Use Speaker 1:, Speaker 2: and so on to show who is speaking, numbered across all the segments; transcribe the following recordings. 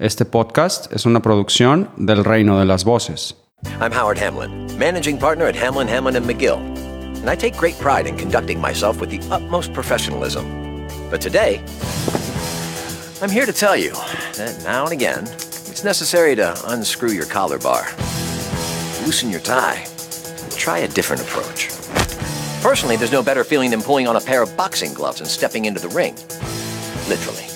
Speaker 1: Este podcast es una producción del Reino de las Voces.
Speaker 2: I'm Howard Hamlin, managing partner at Hamlin, Hamlin and McGill, and I take great pride in conducting myself with the utmost professionalism. But today, I'm here to tell you that now and again, it's necessary to unscrew your collar bar, loosen your tie, try a different approach. Personally, there's no better feeling than pulling on a pair of boxing gloves and stepping into the ring. Literally.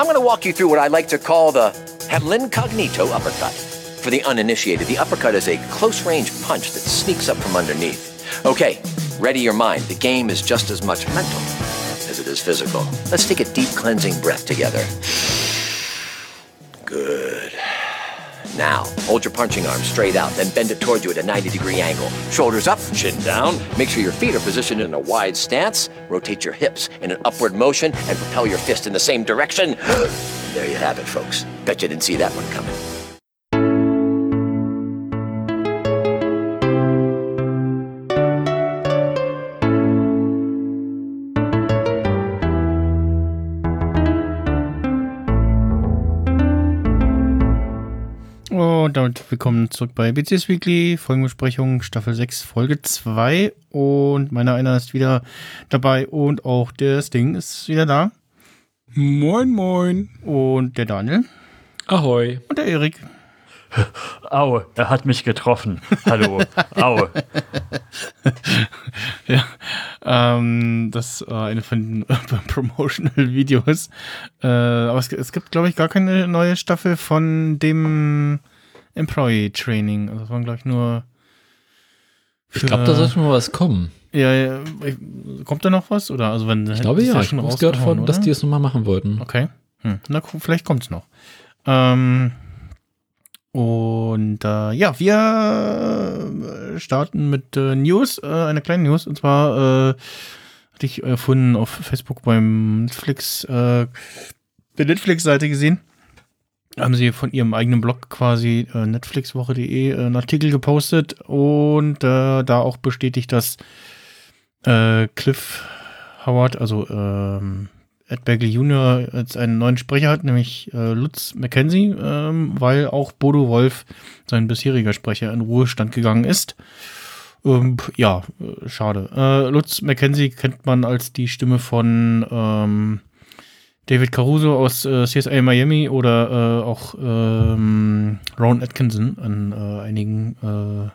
Speaker 2: I'm going to walk you through what I like to call the Hamlincognito uppercut. For the uninitiated, the uppercut is a close range punch that sneaks up from underneath. Okay, ready your mind. The game is just as much mental as it is physical. Let's take a deep cleansing breath together. Good. Now, hold your punching arm straight out, then bend it towards you at a 90 degree angle. Shoulders up, chin down. Make sure your feet are positioned in a wide stance. Rotate your hips in an upward motion and propel your fist in the same direction. there you have it, folks. Bet you didn't see that one coming.
Speaker 3: Und damit willkommen zurück bei BCS Weekly, Folgenbesprechung Staffel 6, Folge 2. Und meiner einer ist wieder dabei und auch der Sting ist wieder da.
Speaker 4: Moin, moin.
Speaker 3: Und der Daniel.
Speaker 5: Ahoi.
Speaker 3: Und der Erik.
Speaker 5: Au, er hat mich getroffen. Hallo. Au.
Speaker 3: ja, ähm, das war eine von den Promotional-Videos. Äh, aber es, es gibt, glaube ich, gar keine neue Staffel von dem Employee Training. Also das waren, glaube ich, nur.
Speaker 6: Ich glaube, da sollte mal was kommen.
Speaker 3: Ja, ja, kommt da noch was? Oder also wenn
Speaker 6: ich glaube ja, ich habe gehört von, oder? dass die es nochmal machen wollten.
Speaker 3: Okay. Hm. Na, vielleicht kommt es noch. Ähm, und äh, ja, wir starten mit äh, News, äh, einer kleinen News. Und zwar äh, hatte ich erfunden auf Facebook beim Netflix, äh, der Netflix-Seite gesehen. Haben sie von ihrem eigenen Blog quasi äh, netflixwoche.de einen Artikel gepostet und da auch bestätigt, dass Cliff Howard, also ähm, Ed Begley Jr. jetzt einen neuen Sprecher hat, nämlich äh, Lutz McKenzie, ähm, weil auch Bodo Wolf, sein bisheriger Sprecher, in Ruhestand gegangen ist. Ähm, ja, äh, schade. Äh, Lutz McKenzie kennt man als die Stimme von ähm, David Caruso aus äh, CSI Miami oder äh, auch ähm, Ron Atkinson an äh, einigen äh,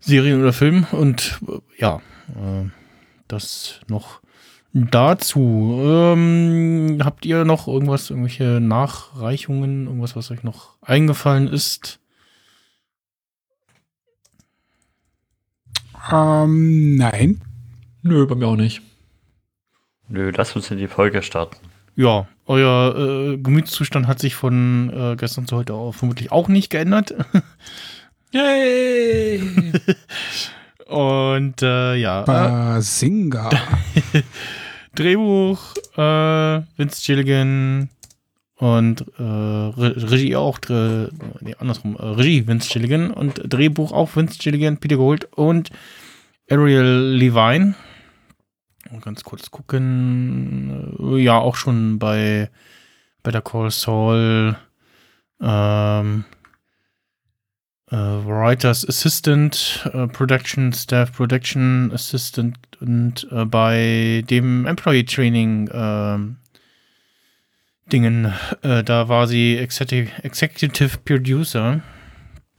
Speaker 3: Serien oder Filmen. Und ja, das noch dazu. Ähm, habt ihr noch irgendwas, irgendwelche Nachreichungen, irgendwas, was euch noch eingefallen ist?
Speaker 4: Ähm, nein.
Speaker 6: Nö, bei mir auch nicht.
Speaker 5: Nö, lass uns in die Folge starten.
Speaker 3: Ja, euer äh, Gemütszustand hat sich von äh, gestern zu heute auch vermutlich auch nicht geändert.
Speaker 6: Yay!
Speaker 3: Und äh, ja.
Speaker 4: Basinga.
Speaker 3: Drehbuch äh, Vince Gilligan und äh, Re Regie auch, äh, nee, andersrum, äh, Regie Vince Gilligan und Drehbuch auch Vince Gilligan, Peter Gold und Ariel Levine. Ganz kurz gucken, äh, ja, auch schon bei Better Call Saul, ähm, Uh, Writers Assistant, uh, Production Staff Production Assistant und uh, bei dem Employee Training ähm, Dingen, da war sie Executive, Executive Producer.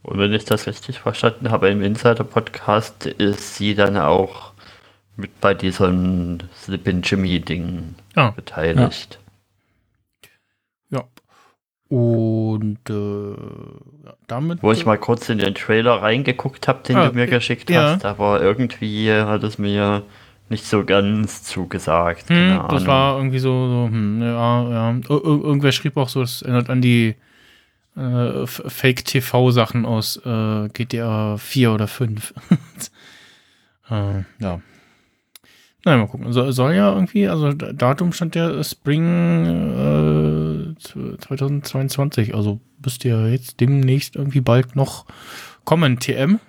Speaker 5: Und wenn ich das richtig verstanden habe, im Insider-Podcast ist sie dann auch mit bei diesem Slip Jimmy-Ding ah, beteiligt.
Speaker 3: Ja. ja. Und äh, damit.
Speaker 5: Wo ich mal kurz in den Trailer reingeguckt habe, den ah, du mir geschickt ja. hast, aber irgendwie hat es mir nicht so ganz zugesagt.
Speaker 3: Hm, das war irgendwie so, so hm, ja, ja. Ir irgendwer schrieb auch so, es erinnert an die äh, Fake-TV-Sachen aus äh, GTA 4 oder 5. äh, ja. Nein, mal gucken. So, soll ja irgendwie, also Datum stand der Spring äh, 2022, also müsste ja jetzt demnächst irgendwie bald noch kommen, TM.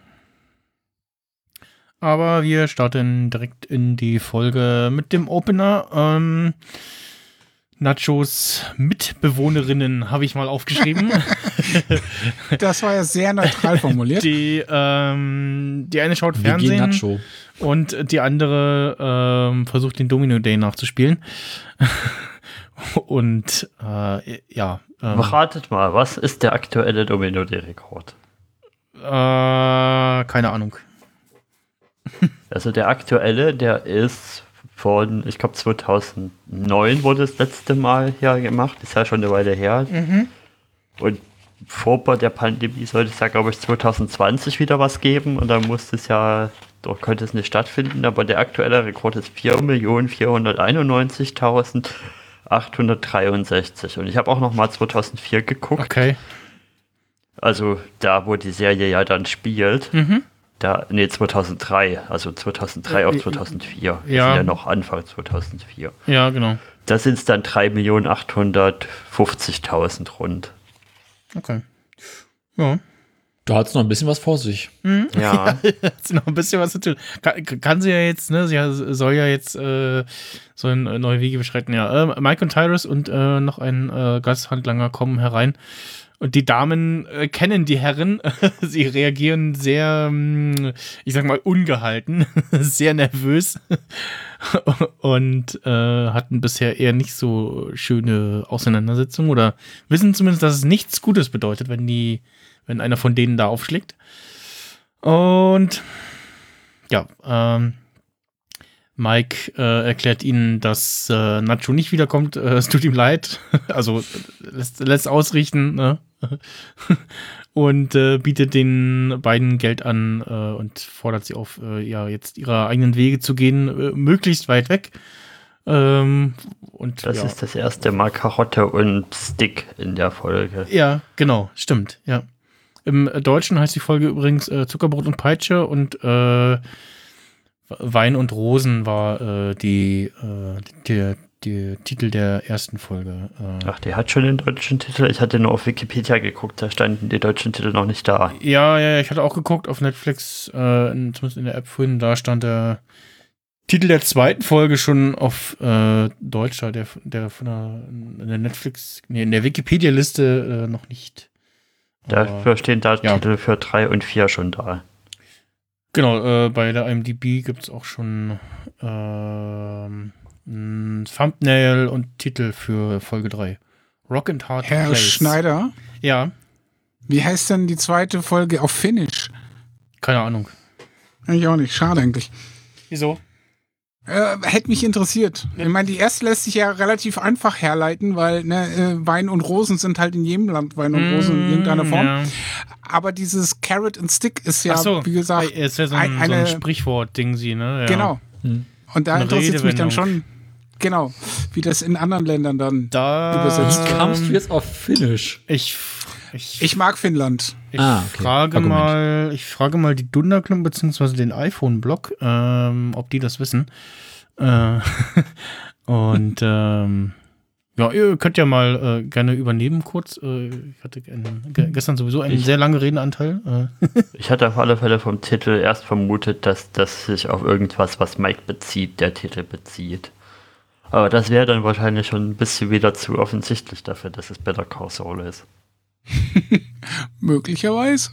Speaker 3: Aber wir starten direkt in die Folge mit dem Opener. Ähm, Nachos Mitbewohnerinnen habe ich mal aufgeschrieben.
Speaker 4: das war ja sehr neutral formuliert.
Speaker 3: Die, ähm, die eine schaut Fernsehen Nacho. Und die andere ähm, versucht den Domino Day nachzuspielen. und äh, ja.
Speaker 5: Ähm, Ratet mal, was ist der aktuelle Domino Day Rekord?
Speaker 3: Äh, keine Ahnung.
Speaker 5: Also der aktuelle, der ist von, ich glaube 2009 wurde das letzte Mal hier gemacht, ist ja schon eine Weile her. Mhm. Und vor der Pandemie sollte es ja, glaube ich, 2020 wieder was geben und dann musste es ja, dort könnte es nicht stattfinden, aber der aktuelle Rekord ist 4.491.863 und ich habe auch noch mal 2004 geguckt.
Speaker 3: Okay.
Speaker 5: Also da, wo die Serie ja dann spielt. Mhm. Da, nee, 2003, also 2003 auf 2004. Ja. Sind ja noch Anfang 2004.
Speaker 3: Ja, genau.
Speaker 5: Da sind es dann 3.850.000 rund.
Speaker 3: Okay. Ja.
Speaker 6: Da hat es noch ein bisschen was vor sich.
Speaker 3: Mhm. Ja. ja hat sie noch ein bisschen was zu tun. Kann, kann, sie ja jetzt, ne? Sie soll ja jetzt äh, so ein äh, neue Wege beschreiten. Ja, äh, Mike und Tyrus und äh, noch ein äh, Gasthandlanger kommen herein. Und die Damen äh, kennen die Herren. Sie reagieren sehr, hm, ich sag mal, ungehalten, sehr nervös und äh, hatten bisher eher nicht so schöne Auseinandersetzungen oder wissen zumindest, dass es nichts Gutes bedeutet, wenn die, wenn einer von denen da aufschlägt. Und ja, ähm, Mike äh, erklärt ihnen, dass äh, Nacho nicht wiederkommt. Äh, es tut ihm leid. also lässt, lässt ausrichten. Ne? und äh, bietet den beiden Geld an äh, und fordert sie auf, äh, ja, jetzt ihre eigenen Wege zu gehen, äh, möglichst weit weg. Ähm, und,
Speaker 5: das
Speaker 3: ja.
Speaker 5: ist das erste Mal Karotte und Stick in der Folge.
Speaker 3: Ja, genau, stimmt, ja. Im Deutschen heißt die Folge übrigens äh, Zuckerbrot und Peitsche und äh, Wein und Rosen war die, die, die Titel der ersten Folge.
Speaker 5: Äh Ach, die hat schon den deutschen Titel. Ich hatte nur auf Wikipedia geguckt, da standen die deutschen Titel noch nicht da.
Speaker 3: Ja, ja, ich hatte auch geguckt auf Netflix, äh, in, zumindest in der App vorhin, da stand der Titel der zweiten Folge schon auf äh, Deutsch, der, der von der, der Netflix, nee, in der Wikipedia-Liste äh, noch nicht.
Speaker 5: Dafür stehen da ja. Titel für drei und vier schon da.
Speaker 3: Genau, äh, bei der IMDb gibt es auch schon ähm, Thumbnail und Titel für Folge 3. Rock and Hard
Speaker 4: Herr Place. Schneider?
Speaker 3: Ja.
Speaker 4: Wie heißt denn die zweite Folge auf Finnish?
Speaker 3: Keine Ahnung.
Speaker 4: Ich auch nicht. Schade eigentlich.
Speaker 3: Wieso?
Speaker 4: Äh, hätte mich interessiert. Ich meine, die erste lässt sich ja relativ einfach herleiten, weil ne, äh, Wein und Rosen sind halt in jedem Land Wein und Rosen in irgendeiner mm, Form. Ja. Aber dieses Carrot and Stick ist ja, so. wie gesagt,
Speaker 3: ist ja so ein, ein, so ein Sprichwort-Ding, sie, ne?
Speaker 4: Ja. Genau. Hm. Und da interessiert es mich dann schon. Genau, wie das in anderen Ländern dann
Speaker 3: da
Speaker 6: übersetzt wird. Wie kamst du jetzt auf Finnisch?
Speaker 3: Ich,
Speaker 4: ich, ich mag Finnland.
Speaker 3: Ich ah, okay. frage mal, ich frage mal die Dunderklump bzw. den iPhone-Blog, ähm, ob die das wissen. Äh, und ähm, ja, ihr könnt ja mal äh, gerne übernehmen kurz. Äh, ich hatte einen, gestern sowieso einen ich, sehr langen Redenanteil.
Speaker 5: Äh. ich hatte auf alle Fälle vom Titel erst vermutet, dass das sich auf irgendwas, was Mike bezieht, der Titel bezieht. Aber das wäre dann wahrscheinlich schon ein bisschen wieder zu offensichtlich dafür, dass es Better Call Saul ist.
Speaker 4: Möglicherweise.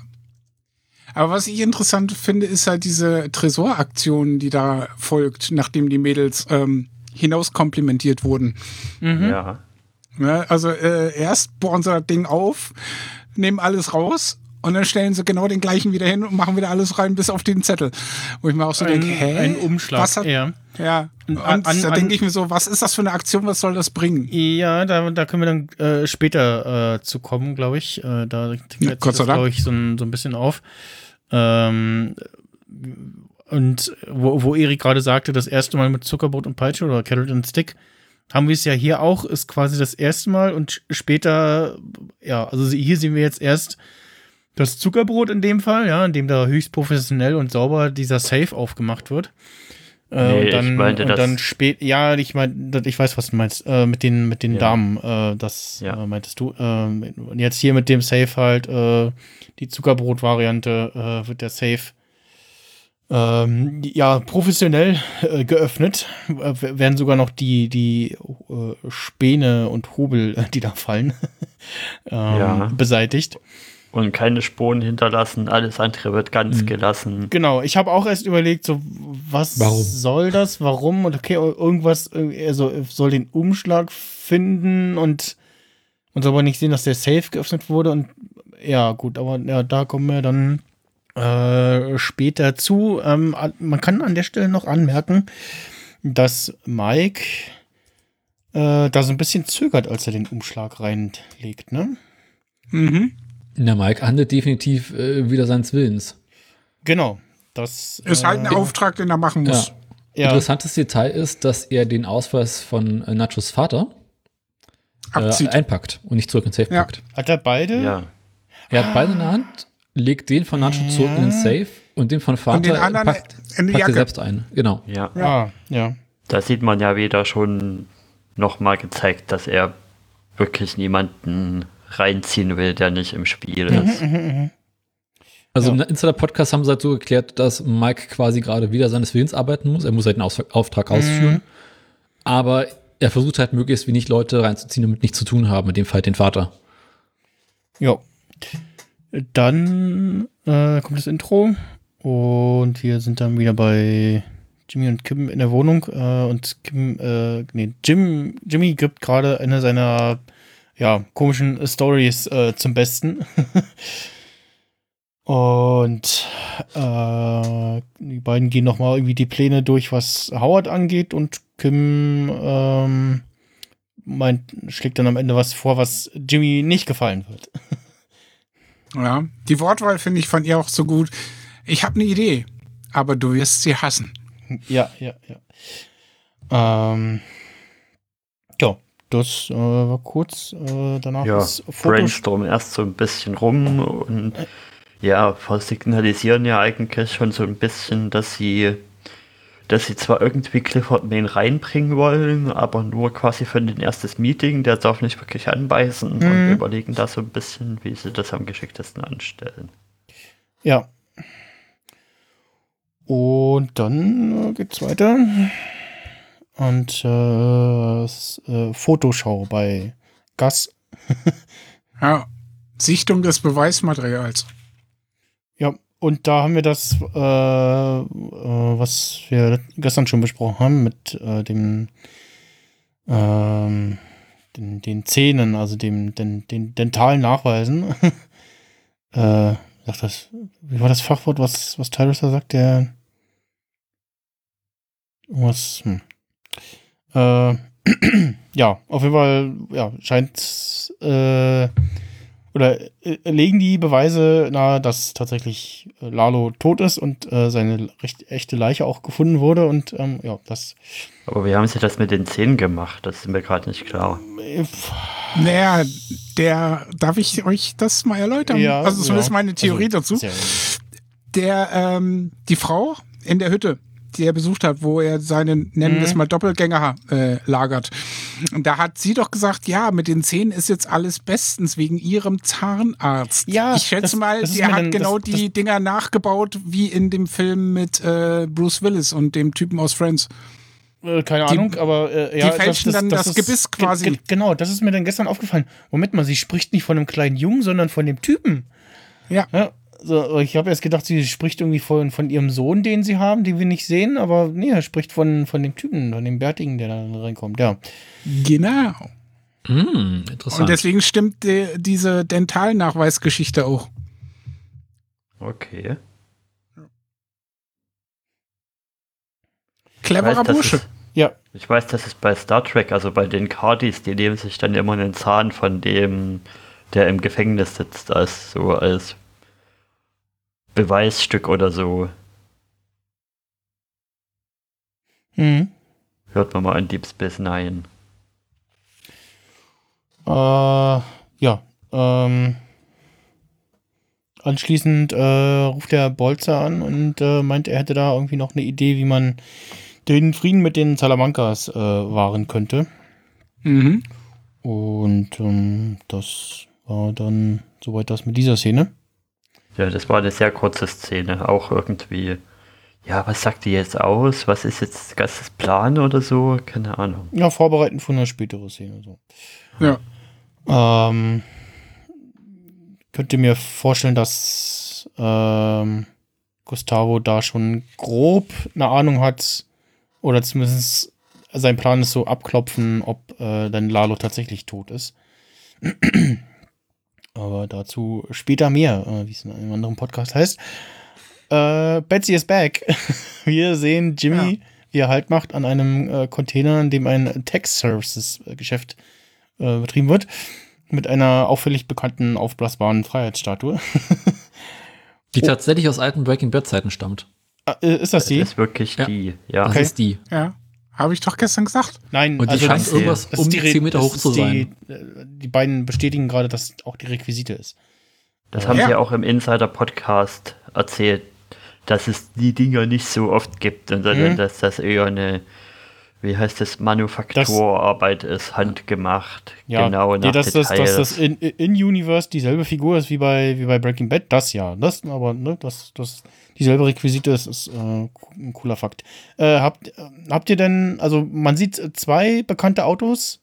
Speaker 4: Aber was ich interessant finde, ist halt diese Tresoraktion, die da folgt, nachdem die Mädels ähm, hinauskomplimentiert wurden.
Speaker 5: Mhm. Ja.
Speaker 4: ja. Also äh, erst bohren sie das Ding auf, nehmen alles raus und dann stellen sie genau den gleichen wieder hin und machen wieder alles rein, bis auf den Zettel. Wo ich mir auch so denke, hä?
Speaker 3: Ein Umschlag,
Speaker 4: was hat,
Speaker 3: ja.
Speaker 4: Ja, und an, an, da denke ich mir so, was ist das für eine Aktion, was soll das bringen?
Speaker 3: Ja, da, da können wir dann äh, später äh, zu kommen, glaube ich. Äh, da
Speaker 4: ja, Gott sei Dank.
Speaker 3: glaube ich, so ein, so ein bisschen auf. Ähm, und wo, wo Erik gerade sagte, das erste Mal mit Zuckerbrot und Peitsche oder Carrot and Stick, haben wir es ja hier auch, ist quasi das erste Mal und später, ja, also hier sehen wir jetzt erst das Zuckerbrot in dem Fall, ja, in dem da höchst professionell und sauber dieser Safe aufgemacht wird. Äh, nee, und dann, ich meinte und dann spät, ja, ich meine, ich weiß, was du meinst, äh, mit den, mit den ja. Damen, äh, das ja. Äh, meintest du. Ähm, und jetzt hier mit dem Safe halt, äh, die Zuckerbrot-Variante, wird der Safe ähm, ja, professionell äh, geöffnet. Äh, werden sogar noch die, die äh, Späne und Hobel, die da fallen, ähm,
Speaker 5: Ja.
Speaker 3: beseitigt.
Speaker 5: Und keine Spuren hinterlassen, alles andere wird ganz
Speaker 6: Mhm.
Speaker 5: gelassen.
Speaker 3: Genau, ich habe auch erst überlegt, so, was
Speaker 6: Warum?
Speaker 3: soll das, warum und okay, irgendwas, also er soll den Umschlag finden und, und soll aber nicht sehen, dass der Safe geöffnet wurde und ja, gut, aber ja, da kommen wir dann äh, später zu. Ähm, an- man kann an der Stelle noch anmerken, dass Mike äh, da so ein bisschen zögert, als er den Umschlag reinlegt, ne?
Speaker 4: Mhm.
Speaker 6: Der Mike handelt definitiv äh, wieder seines Willens.
Speaker 3: Genau. Das
Speaker 4: Ist halt ein
Speaker 3: äh,
Speaker 4: Auftrag, den er machen muss.
Speaker 3: ja.
Speaker 6: Interessantes Detail ist, dass er den Ausweis von äh, Nachos Vater äh,
Speaker 4: Abzieht.
Speaker 6: einpackt und nicht zurück ins Safe
Speaker 4: Ja.
Speaker 6: packt.
Speaker 3: Hat er beide?
Speaker 5: Ja.
Speaker 6: Er hat beide in der Hand, legt den von Nacho zurück in den Safe und den von Vater
Speaker 4: den anderen
Speaker 6: packt,
Speaker 4: in die
Speaker 6: packt er
Speaker 4: Jacke.
Speaker 6: selbst ein. Genau.
Speaker 5: Ja.
Speaker 3: Ah, ja.
Speaker 5: Da sieht man ja wieder schon nochmal gezeigt, dass er wirklich niemanden reinziehen will, der nicht im Spiel
Speaker 3: Mhm,
Speaker 5: ist.
Speaker 6: Also
Speaker 3: Ja.
Speaker 6: im Insider-Podcast haben sie halt so geklärt, dass Mike quasi gerade wieder seines Willens arbeiten muss. Er muss halt einen Aus Auftrag ausführen. Aber er versucht halt möglichst wenig Leute reinzuziehen, damit nichts zu tun haben, mit dem Fall den Vater.
Speaker 3: Ja. Dann äh, kommt das Intro und wir sind dann wieder bei Jimmy und Kim in der Wohnung äh, und Kim, äh, nee, Jim, Jimmy gibt gerade eine seiner ja, komischen Stories äh, zum Besten. und äh, die beiden gehen nochmal irgendwie die Pläne durch, was Howard angeht und Kim ähm, meint, schlägt dann am Ende was vor, was Jimmy nicht gefallen wird.
Speaker 4: Ja. Die Wortwahl finde ich von ihr auch so gut. Ich habe eine Idee, aber du wirst sie hassen.
Speaker 3: Ja, ja, ja. Ähm, ja, das äh, war kurz. Äh, danach
Speaker 5: Ja, brainstormen erst so ein bisschen rum und ja, signalisieren ja eigentlich schon so ein bisschen, dass sie, dass sie zwar irgendwie Clifford Main reinbringen wollen, aber nur quasi für den erstes Meeting, der darf nicht wirklich anbeißen und
Speaker 3: Mhm.
Speaker 5: überlegen da so ein bisschen, wie sie das am geschicktesten anstellen.
Speaker 3: Ja. Und dann äh, geht's weiter. Und äh, äh, Fotoschau bei Gas.
Speaker 4: Ja. Sichtung des Beweismaterials.
Speaker 3: Ja, und da haben wir das, äh, äh, was wir gestern schon besprochen haben, mit äh, dem ähm, den, den Zähnen, also dem den, den dentalen Nachweisen. äh, sagt das, wie war das Fachwort, was, was Tyrus da sagt? Der was, hm. Äh, ja, auf jeden Fall, ja, scheint äh, oder äh, legen die Beweise nahe, dass tatsächlich Lalo tot ist und äh, seine recht echte Leiche auch gefunden wurde und ähm, ja, das
Speaker 5: Aber wie haben sie das mit den Zähnen gemacht? Das ist mir gerade nicht klar.
Speaker 4: Naja, der, darf ich euch das mal erläutern?
Speaker 3: ja,
Speaker 4: also zumindest
Speaker 3: ja.
Speaker 4: meine Theorie
Speaker 3: Also,
Speaker 4: dazu. Der, ähm, die Frau in der Hütte, die er besucht hat, wo er seinen, nennen wir es
Speaker 3: Mhm.
Speaker 4: mal Doppelgänger äh, lagert. Und da hat sie doch gesagt, ja, mit den Zähnen ist jetzt alles bestens wegen ihrem Zahnarzt.
Speaker 3: Ja,
Speaker 4: ich schätze
Speaker 3: das-
Speaker 4: mal,
Speaker 3: das ist
Speaker 4: der hat
Speaker 3: dann-
Speaker 4: genau
Speaker 3: das-
Speaker 4: die Dinger nachgebaut, wie in dem Film mit äh, Bruce Willis und dem Typen aus Friends.
Speaker 3: Äh, keine
Speaker 4: Die-
Speaker 3: Ahnung, aber äh, ja,
Speaker 4: die fälschen dann das
Speaker 3: ist-
Speaker 4: Gebiss
Speaker 3: ge-
Speaker 4: quasi.
Speaker 3: ge- Genau, das ist mir dann gestern aufgefallen. Moment mal, sie spricht nicht von einem kleinen Jungen, sondern von dem Typen.
Speaker 4: Ja.
Speaker 3: Ja, so, ich habe erst gedacht, sie spricht irgendwie von, von ihrem Sohn, den sie haben, den wir nicht sehen, aber nee, er spricht von, von dem Typen, von dem Bärtigen, der da reinkommt, ja.
Speaker 4: Genau.
Speaker 6: Hm, interessant.
Speaker 4: Und deswegen stimmt die, diese Dentalnachweisgeschichte auch.
Speaker 5: Okay.
Speaker 4: Cleverer
Speaker 5: weiß,
Speaker 4: Bursche.
Speaker 5: es-
Speaker 3: Ja,
Speaker 5: Ich weiß, dass es bei Star Trek, also bei den Cardis, die nehmen sich dann immer einen Zahn von dem, der im Gefängnis sitzt, als so als Beweisstück oder so.
Speaker 3: mhm.
Speaker 5: Hört man mal in Deep Space Nine.
Speaker 3: Äh, ja, ähm, anschließend äh, ruft der Bolzer an und äh, meint, er hätte da irgendwie noch eine Idee, wie man den Frieden mit den Salamancas äh, wahren könnte.
Speaker 4: Mhm.
Speaker 3: Und ähm, das war dann soweit das mit dieser Szene.
Speaker 5: Ja, das war eine sehr kurze Szene, auch irgendwie Ja, was sagt die jetzt aus? Was ist jetzt das Plan oder so? Keine Ahnung.
Speaker 3: Ja, vorbereiten für eine spätere Szene. So.
Speaker 4: Ja.
Speaker 3: Ähm, könnt ihr mir vorstellen, dass ähm, Gustavo da schon grob eine Ahnung hat oder zumindest sein Plan ist so abklopfen, ob äh, dann Lalo tatsächlich tot ist. Aber dazu später mehr, äh, wie es in einem anderen Podcast heißt. Äh, Betsy is back. Wir sehen Jimmy, wie er Halt macht an einem äh, Container, in dem ein Tech-Services-Geschäft äh, betrieben wird. Mit einer auffällig bekannten, aufblasbaren Freiheitsstatue.
Speaker 6: Die tatsächlich aus alten Breaking Bad Zeiten stammt.
Speaker 3: Ah, äh, ist das die?
Speaker 5: Das ist wirklich
Speaker 6: Ja.
Speaker 5: die, ja.
Speaker 6: Das ist die.
Speaker 4: Ja. Habe ich doch gestern gesagt.
Speaker 3: Nein,
Speaker 6: Und die scheint
Speaker 3: das-
Speaker 6: irgendwas
Speaker 3: das
Speaker 6: um
Speaker 3: ist
Speaker 6: die
Speaker 3: Re-
Speaker 6: 10 Meter hoch zu
Speaker 3: die,
Speaker 6: sein.
Speaker 3: äh, Die beiden bestätigen gerade, dass auch die Requisite ist.
Speaker 5: Das haben
Speaker 4: Ja.
Speaker 5: sie auch im Insider-Podcast erzählt, dass es die Dinger nicht so oft gibt und sondern
Speaker 3: Mhm.
Speaker 5: dass das eher eine, wie heißt das, Manufakturarbeit ist, handgemacht,
Speaker 3: Ja,
Speaker 5: genau
Speaker 3: nee,
Speaker 5: nach
Speaker 3: dass, das,
Speaker 5: Details.
Speaker 3: dass das in, in Universe dieselbe Figur ist wie bei, wie bei Breaking Bad, das ja. Das, aber ne, dass das dieselbe Requisite ist, ist äh, ein cooler Fakt. Äh, habt, habt ihr denn, also man sieht zwei bekannte Autos.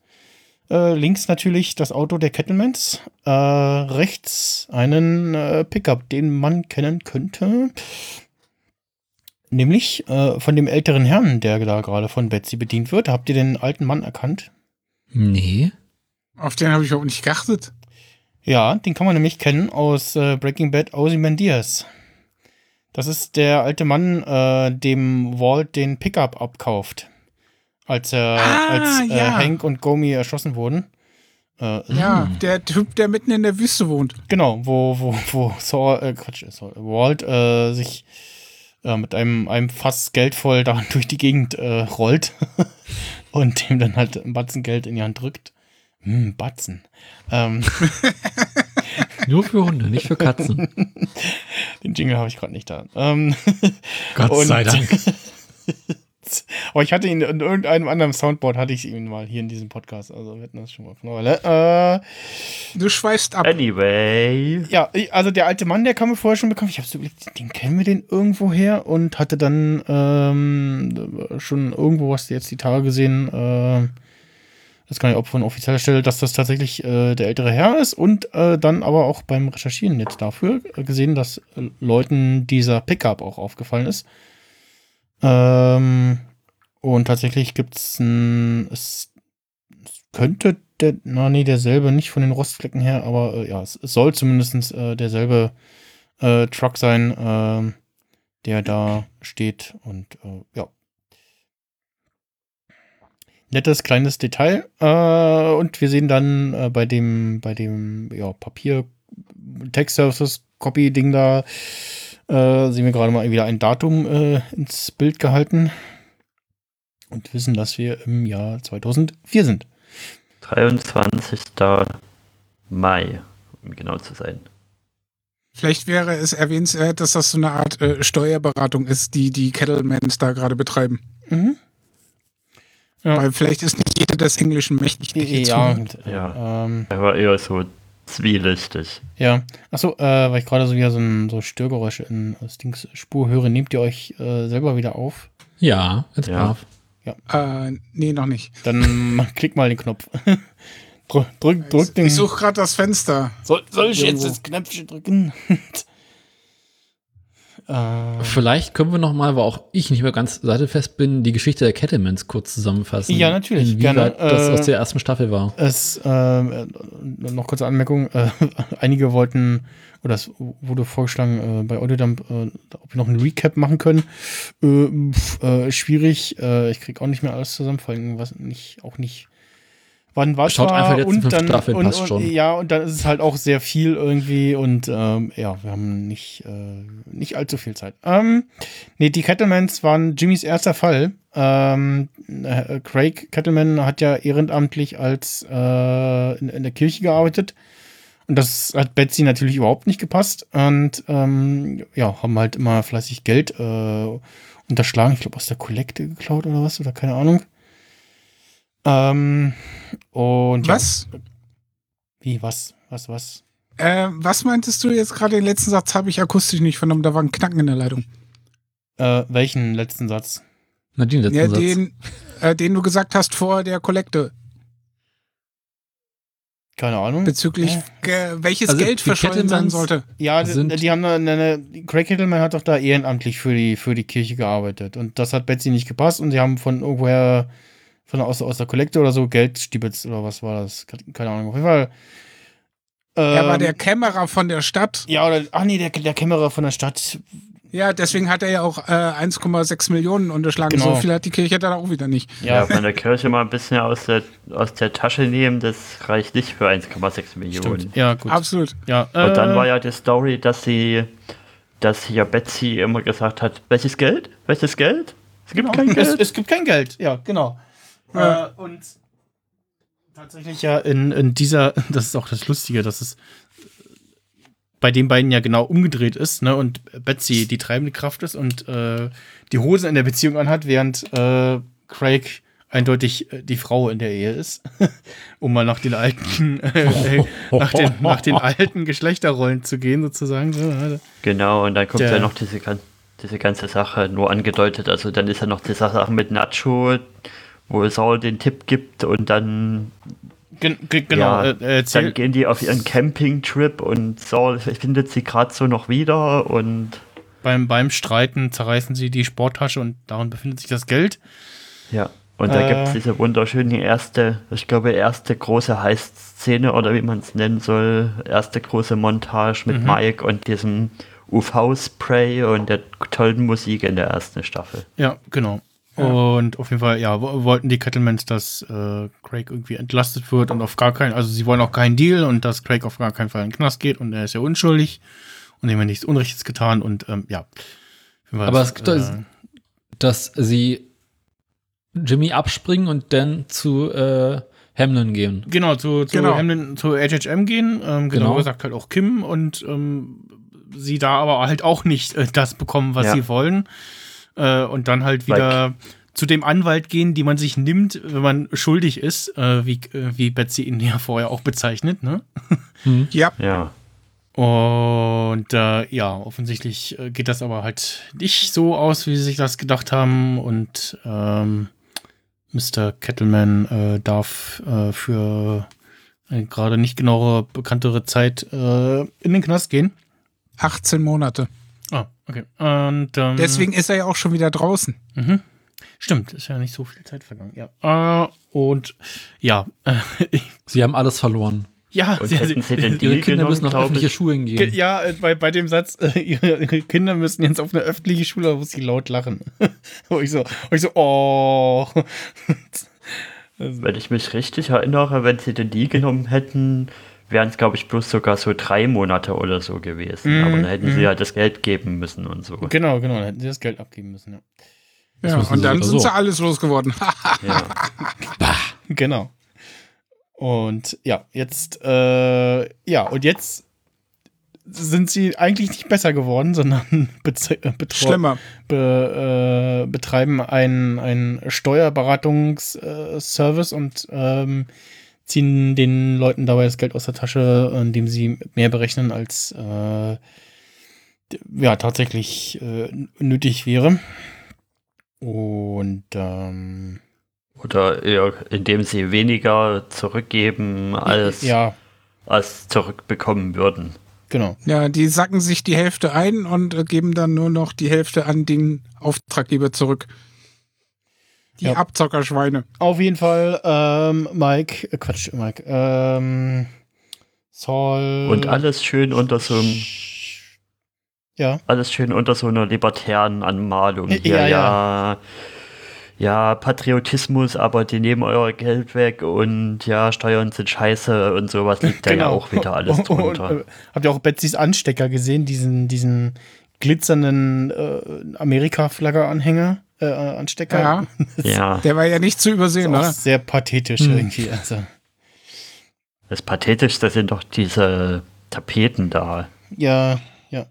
Speaker 3: Äh, links natürlich das Auto der Kettlemans. Äh, rechts einen äh, Pickup, den man kennen könnte. Nämlich äh, von dem älteren Herrn, der da gerade von Betsy bedient wird. Habt ihr den alten Mann erkannt?
Speaker 6: Nee.
Speaker 4: Auf den habe ich auch nicht geachtet.
Speaker 3: Ja, den kann man nämlich kennen aus äh, Breaking Bad Ozymandias. Das ist der alte Mann, äh, dem Walt den Pickup abkauft. Als, er,
Speaker 4: Ah,
Speaker 3: als äh,
Speaker 4: ja.
Speaker 3: Hank und Gomi erschossen wurden. Äh,
Speaker 4: Ja, der Typ, der mitten in der Wüste wohnt.
Speaker 3: Genau, wo, wo, wo Saul, äh, Quatsch, Saul, Walt äh, sich äh, mit einem, einem Fass Geld voll da durch die Gegend äh, rollt und dem dann halt ein Batzen Geld in die Hand drückt. Hm, Batzen. Ähm,
Speaker 6: Nur für Hunde, nicht für Katzen.
Speaker 3: den Jingle habe ich gerade nicht da. Ähm,
Speaker 6: Gott sei Dank.
Speaker 3: Aber ich hatte ihn in irgendeinem anderen Soundboard, hatte ich ihn mal hier in diesem Podcast. Also wir hatten das schon mal von einer Weile. Äh,
Speaker 4: Du schweifst ab.
Speaker 5: Anyway,
Speaker 3: Ja, ich- also der alte Mann, der kam mir vorher schon bekannt. Ich habe so überlegt, den kennen wir den irgendwo her und hatte dann ähm, schon irgendwo was jetzt die Tage gesehen. Äh, das kann ich auch von offizieller Stelle, dass das tatsächlich äh, der ältere Herr ist und äh, dann aber auch beim Recherchieren jetzt dafür äh, gesehen, dass äh, Leuten dieser Pickup auch aufgefallen ist. Ähm, und tatsächlich gibt es ein, es könnte der, na nee, derselbe, nicht von den Rostflecken her, aber äh, ja, es, soll zumindest äh, derselbe äh, Truck sein, ähm, der da steht und äh, ja. Nettes kleines Detail. Äh, und wir sehen dann äh, bei dem, bei dem ja, Papier Text Services Copy Ding da, äh, sehen wir gerade mal wieder ein Datum äh, ins Bild gehalten und wissen, dass wir im Jahr 2004 sind.
Speaker 5: 23. Mai, um genau zu sein.
Speaker 4: Vielleicht wäre es erwähnenswert, dass das so eine Art äh, Steuerberatung ist, die die Kettlemans da gerade betreiben.
Speaker 3: Mhm. Ja.
Speaker 4: Weil vielleicht ist nicht jeder des Englischen mächtig.
Speaker 3: Ja, äh,
Speaker 5: Ja.
Speaker 3: Ähm,
Speaker 5: Er war eher so zwielichtig.
Speaker 3: ja. Achso, äh, weil ich gerade so wieder so ein so Störgeräusche in Stings Spur höre, nehmt ihr euch äh, selber wieder auf?
Speaker 6: Ja, jetzt
Speaker 5: Ja.
Speaker 6: brav.
Speaker 4: Äh, nee, noch nicht.
Speaker 3: Dann klick mal den Knopf. drück, drück, drück den.
Speaker 4: Ich suche gerade das Fenster.
Speaker 3: soll, soll ich jetzt
Speaker 4: Irgendwo.
Speaker 3: das Knöpfchen drücken? äh,
Speaker 6: Vielleicht können wir noch mal, weil auch ich nicht mehr ganz sattelfest bin, die Geschichte der Kettlemans kurz zusammenfassen.
Speaker 3: Ja, natürlich,
Speaker 6: Inwieweit
Speaker 3: gerne.
Speaker 6: das
Speaker 3: Äh,
Speaker 6: aus der ersten Staffel war.
Speaker 3: Es, äh, noch kurze Anmerkung, äh, einige wollten, oder es wurde vorgeschlagen äh, bei Audiodump, ob wir noch einen Recap machen können. Pf, schwierig, ich krieg auch nicht mehr alles zusammen, vor allem was nicht, auch nicht, wann was
Speaker 6: Schaut
Speaker 3: war
Speaker 6: einfach die letzten
Speaker 3: und dann,
Speaker 6: Staffeln,
Speaker 3: und,
Speaker 6: passt schon.
Speaker 3: Ja, und dann ist es halt auch sehr viel irgendwie und ähm, ja, wir haben nicht, äh, nicht allzu viel Zeit. Ähm, nee, die Kettlemans waren Jimmys erster Fall. Ähm, äh, Craig Kettleman hat ja ehrenamtlich als äh, in, in der Kirche gearbeitet. Und das hat Betsy natürlich überhaupt nicht gepasst. Und ähm, ja, haben halt immer fleißig Geld äh, unterschlagen. Ich glaube, aus der Kollekte geklaut oder was, oder keine Ahnung. Ähm, und ja,
Speaker 4: Was?
Speaker 3: wie, was, was, was?
Speaker 4: Äh, was meintest du jetzt gerade? Den letzten Satz habe ich akustisch nicht vernommen. Da war ein Knacken in der Leitung.
Speaker 3: Äh, welchen letzten Satz?
Speaker 6: Na, den letzten
Speaker 4: Ja,
Speaker 6: Satz.
Speaker 4: den, äh, den du gesagt hast vor der Kollekte.
Speaker 3: Keine Ahnung.
Speaker 4: Bezüglich
Speaker 3: Ja.
Speaker 4: äh, welches
Speaker 6: Also,
Speaker 4: Geld verschollen sein sollte.
Speaker 3: Ja, die,
Speaker 6: sind-
Speaker 3: die haben da, eine, eine, Craig Kettleman hat doch da ehrenamtlich für die, für die Kirche gearbeitet. Und das hat Betsy nicht gepasst und sie haben von irgendwoher, von aus, aus der Kollekte oder so, Geld stibitzt oder was war das? Keine Ahnung. Auf jeden Fall.
Speaker 4: Er war
Speaker 3: ähm,
Speaker 4: der Kämmerer von der Stadt.
Speaker 3: Ja, oder, ach nee, der, der Kämmerer von der Stadt.
Speaker 4: Ja, deswegen hat er ja auch äh, 1,6 Millionen unterschlagen.
Speaker 3: Genau.
Speaker 4: So viel hat die Kirche dann auch wieder nicht.
Speaker 5: Ja, von der Kirche mal ein bisschen aus der, aus der Tasche nehmen, das reicht nicht für 1,6 Millionen.
Speaker 3: stimmt. Ja, gut.
Speaker 4: Absolut.
Speaker 3: Ja,
Speaker 5: Und dann
Speaker 3: äh,
Speaker 5: war ja die Story, dass sie, dass hier Betsy immer gesagt hat, welches Geld? Welches Geld? Es gibt kein
Speaker 3: es,
Speaker 5: Geld.
Speaker 3: es gibt kein Geld, ja, genau.
Speaker 4: Ja.
Speaker 3: Äh, und tatsächlich ja in, in dieser, das ist auch das Lustige, dass es bei den beiden ja genau umgedreht ist, ne? Und Betsy die treibende Kraft ist und äh, die Hosen in der Beziehung anhat, während äh, Craig eindeutig äh, die Frau in der Ehe ist. um mal nach den alten, äh, äh, nach, den, nach den alten Geschlechterrollen zu gehen, sozusagen. So?
Speaker 5: Genau, und dann kommt
Speaker 3: Der-
Speaker 5: ja noch diese, diese ganze Sache nur angedeutet. Also dann ist ja noch diese Sache mit Nacho, wo Saul den Tipp gibt und dann,
Speaker 3: Gen ge- genau,
Speaker 5: ja,
Speaker 3: äh, äh,
Speaker 5: dann gehen die auf ihren Campingtrip und Saul findet sie gerade so noch wieder und
Speaker 3: beim, beim Streiten zerreißen sie die Sporttasche und darin befindet sich das Geld.
Speaker 5: ja. Und da
Speaker 3: Äh.
Speaker 5: gibt es diese wunderschöne erste, ich glaube, erste große Heißszene oder wie man es nennen soll, erste große Montage
Speaker 3: Mhm.
Speaker 5: mit Mike und diesem UV-Spray und der tollen Musik in der ersten Staffel.
Speaker 3: Ja, genau. Und auf jeden Fall, ja, wo- wollten die Kettlemans, dass äh, Craig irgendwie entlastet wird und auf gar keinen, also sie wollen auch keinen Deal und dass Craig auf gar keinen Fall in den Knast geht und er ist ja unschuldig und ihm hat nichts Unrechtes getan und ähm, ja.
Speaker 6: Aber
Speaker 3: das,
Speaker 6: es gibt also- dass sie Jimmy abspringen und dann zu äh, Hamlin gehen.
Speaker 3: Genau, zu, zu,
Speaker 4: Genau.
Speaker 3: Hamlin, zu HHM gehen. Ähm, genau,
Speaker 6: Genau.
Speaker 3: gesagt halt auch Kim und ähm, sie da aber halt auch nicht äh, das bekommen, was
Speaker 5: Ja.
Speaker 3: sie wollen. Äh, und dann halt wieder zu dem Anwalt gehen, die man sich nimmt, wenn man schuldig ist, äh, wie, äh, wie Betsy ihn ja vorher auch bezeichnet. Ne?
Speaker 4: Ja,
Speaker 5: Ja.
Speaker 3: Und äh, ja, offensichtlich äh, geht das aber halt nicht so aus, wie sie sich das gedacht haben. Und ähm, Mr. Kettleman äh, darf äh, für eine gerade nicht genauere, bekanntere Zeit äh, in den Knast gehen.
Speaker 4: 18 Monate.
Speaker 3: Okay. Und ähm,
Speaker 4: Deswegen ist er ja auch schon wieder draußen.
Speaker 3: Mhm. Stimmt, ist ja nicht so viel Zeit vergangen. Ja. Äh, und ja, äh,
Speaker 6: Sie haben alles verloren.
Speaker 3: ja,
Speaker 5: Und
Speaker 3: sie
Speaker 5: den
Speaker 6: Ihre Kinder müssen auf öffentliche
Speaker 5: ich.
Speaker 6: Schulen
Speaker 3: Ge-
Speaker 6: gehen.
Speaker 3: Ja, äh, bei, bei dem Satz, äh, ihre, ihre Kinder müssen jetzt auf eine öffentliche Schule, wo sie laut lachen. wo ich so, wo ich so, oh.
Speaker 5: Wenn ich mich richtig erinnere, wenn sie den Deal genommen hätten, wären es, glaube ich, bloß sogar so drei Monate oder so gewesen.
Speaker 3: Mhm,
Speaker 5: Aber dann hätten sie ja das Geld geben müssen und so.
Speaker 3: genau, genau, dann hätten sie das Geld abgeben müssen, ja.
Speaker 4: Ja,
Speaker 6: müssen
Speaker 4: und dann sind
Speaker 6: so.
Speaker 4: sie alles losgeworden.
Speaker 5: Ja.
Speaker 3: Genau. Und ja, jetzt, äh, ja, und jetzt sind sie eigentlich nicht besser geworden, sondern äh,
Speaker 4: Schlimmer.
Speaker 3: be, äh, betreiben einen, einen Steuerberatungsservice und ähm, ziehen den Leuten dabei das Geld aus der Tasche, indem sie mehr berechnen, als äh, ja tatsächlich äh, nötig wäre. Und ähm,
Speaker 5: Oder eher, indem sie weniger zurückgeben, als,
Speaker 3: ja,
Speaker 5: als zurückbekommen würden.
Speaker 3: genau.
Speaker 4: Ja, die sacken sich die Hälfte ein und geben dann nur noch die Hälfte an den Auftraggeber zurück. Die
Speaker 3: Ja.
Speaker 4: Abzockerschweine.
Speaker 3: Auf jeden Fall, ähm, Mike, äh, Quatsch, Mike, ähm, Saul.
Speaker 5: Und alles schön unter so einem,
Speaker 3: Ja,
Speaker 5: alles schön unter so einer libertären Anmalung.
Speaker 3: Ja,
Speaker 5: Hier,
Speaker 3: ja.
Speaker 5: ja, ja, Patriotismus, aber die nehmen euer Geld weg und ja, Steuern sind scheiße und sowas liegt da ja auch wieder alles
Speaker 3: Und,
Speaker 5: drunter.
Speaker 3: und, äh, habt ihr auch Betsys Anstecker gesehen, diesen, diesen glitzernden äh, Amerika-Flagge-Anhänger, äh, Anstecker?
Speaker 4: Ja.
Speaker 5: ja,
Speaker 4: Der war ja nicht zu
Speaker 3: Ist
Speaker 4: übersehen,
Speaker 3: auch
Speaker 4: oder?
Speaker 3: sehr pathetisch
Speaker 6: Hm.
Speaker 3: irgendwie. Also,
Speaker 5: das Pathetischste sind doch diese Tapeten da.
Speaker 3: ja, ja.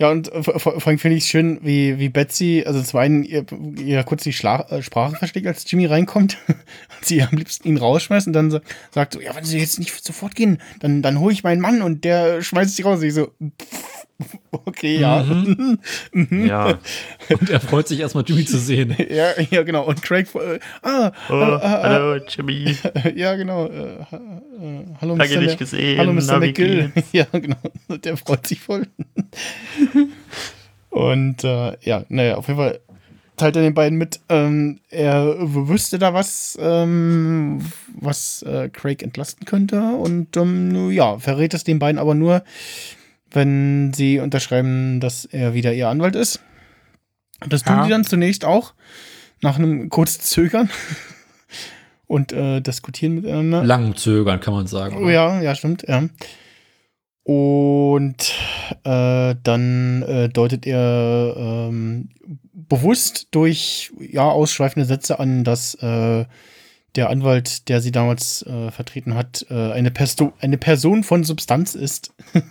Speaker 3: Ja, und vor, vor allem finde ich es schön, wie, wie Betsy, also zum einen ihr, ihr kurz die Schla äh, Sprache versteckt, als Jimmy reinkommt und sie am liebsten ihn rausschmeißt und dann so, sagt so, ja, wenn sie jetzt nicht sofort gehen, dann, dann hole ich meinen Mann und der schmeißt sie raus. Und ich so, pff, okay, ja.
Speaker 6: Mhm.
Speaker 5: Ja.
Speaker 6: Und er freut sich erstmal, Jimmy zu sehen.
Speaker 3: ja, ja, genau. Und Craig, äh, ah,
Speaker 5: Oh, hallo, Jimmy.
Speaker 3: ja, genau. Äh, äh, hallo,
Speaker 5: Lange
Speaker 3: Mr.
Speaker 5: nicht gesehen.
Speaker 3: Hallo, Mr. McGill. Ja, genau. Der freut sich voll. Und äh, ja, naja, auf jeden Fall teilt er den beiden mit, ähm, er wüsste da was, ähm, was äh, Craig entlasten könnte. Und ähm, ja, verrät es den beiden aber nur, wenn sie unterschreiben, dass er wieder ihr Anwalt ist. Das tun
Speaker 4: Ja.
Speaker 3: sie dann zunächst auch, nach einem kurzen Zögern. Und äh, diskutieren miteinander.
Speaker 6: Lang zögern, kann man sagen.
Speaker 3: Oh ja, ja, stimmt, ja. Und äh, dann äh, deutet er ähm, bewusst durch ja, ausschweifende Sätze an, dass äh, der Anwalt, der sie damals äh, vertreten hat, äh, eine, Persto eine Person von Substanz ist.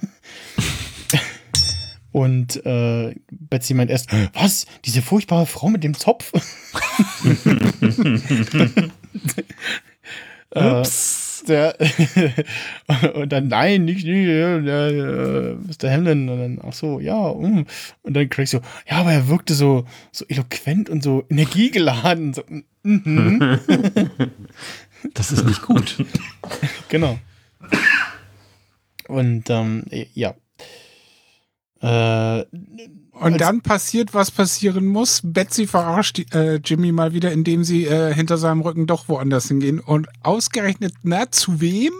Speaker 3: Und äh, Betsy meint erst, was? Diese furchtbare Frau mit dem Zopf? äh, der, und dann, nein, nicht, nicht der, der, Mr. Hamlin. Und dann, ach so, ja, um. Und dann Craig so, ja, aber er wirkte so, so eloquent und so energiegeladen. So, mhm.
Speaker 6: Das ist nicht gut.
Speaker 3: Genau. Und ähm, ja. Äh,
Speaker 4: Und dann passiert, was passieren muss. Betsy verarscht äh, Jimmy mal wieder, indem sie äh, hinter seinem Rücken doch woanders hingehen. Und ausgerechnet, na, zu wem?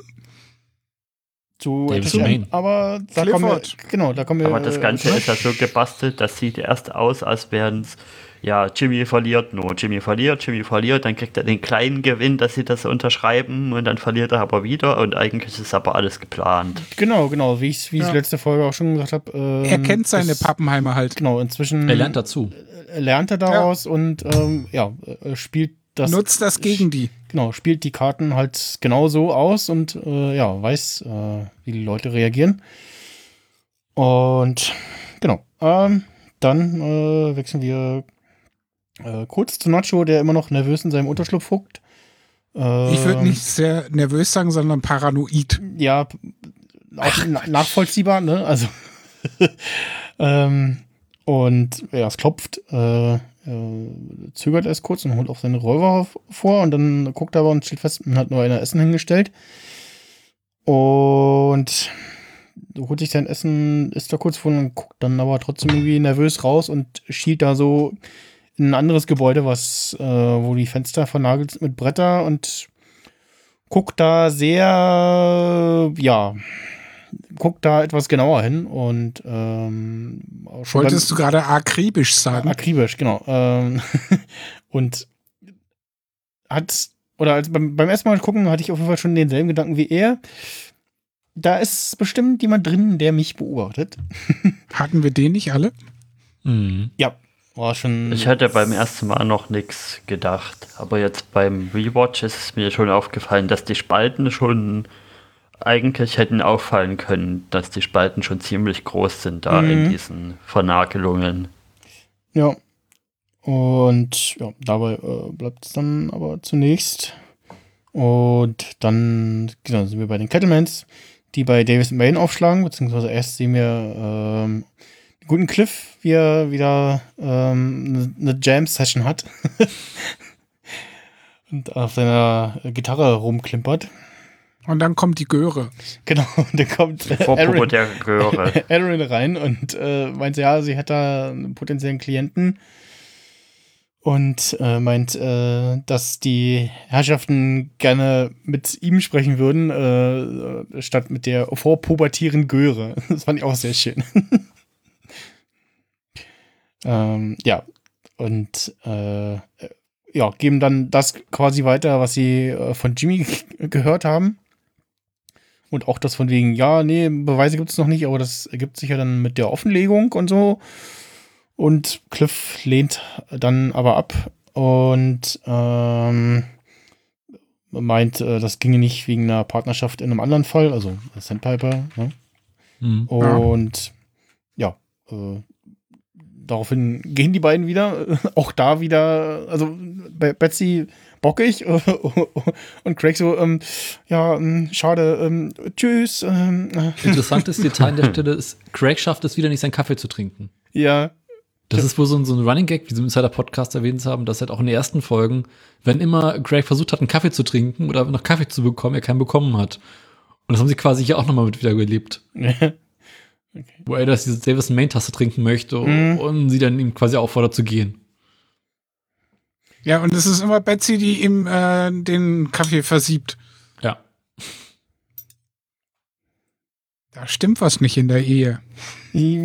Speaker 3: zu
Speaker 6: David
Speaker 3: etwas-
Speaker 6: Main.
Speaker 3: aber da kommen wir, genau, da kommen wir.
Speaker 5: Aber das Ganze
Speaker 3: äh,
Speaker 5: ist ja so gebastelt, das sieht erst aus, als wären es, ja, Jimmy verliert nur. Jimmy verliert, Jimmy verliert, dann kriegt er den kleinen Gewinn, dass sie das unterschreiben und dann verliert er aber wieder und eigentlich ist aber alles geplant.
Speaker 3: Genau, genau, wie ich wie ich
Speaker 4: Ja.
Speaker 3: letzte Folge auch schon gesagt habe. Ähm,
Speaker 4: Er kennt seine
Speaker 3: ist-
Speaker 4: Pappenheimer halt.
Speaker 3: Genau, inzwischen
Speaker 6: Er lernt dazu.
Speaker 3: lernt er daraus und ähm, ja, äh, spielt das.
Speaker 4: Nutzt das gegen die.
Speaker 3: Genau, spielt die Karten halt genau so aus und äh, ja, weiß, äh, wie die Leute reagieren. Und genau, ähm, dann äh, wechseln wir äh, kurz zu Nacho, der immer noch nervös in seinem Unterschlupf huckt. Ähm,
Speaker 4: Ich würde nicht sehr nervös sagen, sondern paranoid.
Speaker 3: Ja, auch na nachvollziehbar, ne? Also. ähm, und ja, es klopft, äh, äh, zögert erst kurz und holt auch seine Räuber vor und dann guckt er aber und stellt fest, man hat nur einer Essen hingestellt. Und holt sich sein Essen, isst da kurz vor und guckt dann aber trotzdem irgendwie nervös raus und schielt da so in ein anderes Gebäude, was, äh, wo die Fenster vernagelt sind mit Bretter und guckt da sehr, ja, guckt da etwas genauer hin und ähm,
Speaker 4: Wolltest du gerade akribisch sagen?
Speaker 3: akribisch, genau. Ähm, und hat, oder als beim, beim ersten Mal gucken, hatte ich auf jeden Fall schon denselben Gedanken wie er. Da ist bestimmt jemand drin, der mich beobachtet.
Speaker 4: Hatten wir den nicht alle?
Speaker 6: Mhm.
Speaker 3: Ja, war schon.
Speaker 5: Ich hätte beim ersten Mal noch nichts gedacht, aber jetzt beim Rewatch ist es mir schon aufgefallen, dass die Spalten schon eigentlich hätten auffallen können, dass die Spalten schon ziemlich groß sind da in
Speaker 3: Mhm.
Speaker 5: diesen Vernagelungen.
Speaker 3: Ja. Und ja, dabei äh, bleibt es dann aber zunächst. Und dann genau, sind wir bei den Kettlemans, die bei Davis und Main aufschlagen, beziehungsweise erst sehen wir ähm, guten Cliff, wie er wieder ähm, eine Jam-Session hat. und auf seiner Gitarre rumklimpert.
Speaker 4: Und dann kommt die Göre.
Speaker 3: Genau, und dann kommt äh, Aaron,
Speaker 5: der Göre.
Speaker 3: Aaron rein und äh, meint, ja, sie hat da einen potenziellen Klienten und äh, meint, äh, dass die Herrschaften gerne mit ihm sprechen würden, äh, statt mit der vorpubertierenden Göre. Das fand ich auch sehr schön. Ähm, ja, und äh, ja, geben dann das quasi weiter, was sie äh, von Jimmy gehört haben. Und auch das von wegen, ja, nee, Beweise gibt es noch nicht, aber das ergibt sich ja dann mit der Offenlegung und so. Und Cliff lehnt dann aber ab und ähm, meint, äh, das ginge nicht wegen einer Partnerschaft in einem anderen Fall, also Sandpiper. Ne?
Speaker 6: Mhm.
Speaker 3: Und ja, äh, daraufhin gehen die beiden wieder. Auch da wieder, also Be- Betsy bockig und Craig so, ähm, ja, ähm, schade, ähm, tschüss. Ähm, äh,
Speaker 6: Interessantes Detail an der Stelle ist, Craig schafft es wieder nicht, seinen Kaffee zu trinken.
Speaker 3: ja,
Speaker 6: Das ist wohl so ein, so ein Running Gag, wie sie im Insider-Podcast erwähnt haben, dass halt auch in den ersten Folgen, wenn immer Craig versucht hat, einen Kaffee zu trinken oder noch Kaffee zu bekommen, er keinen bekommen hat. Und das haben sie quasi hier auch nochmal mit wiedergelebt. Wo er das diese Davison Main-Tasse trinken möchte
Speaker 3: Mhm.
Speaker 6: und sie dann ihm quasi auffordert zu gehen.
Speaker 4: Ja, und es ist immer Betsy, die ihm äh, den Kaffee versiebt.
Speaker 6: Ja.
Speaker 4: Da stimmt was nicht in der Ehe.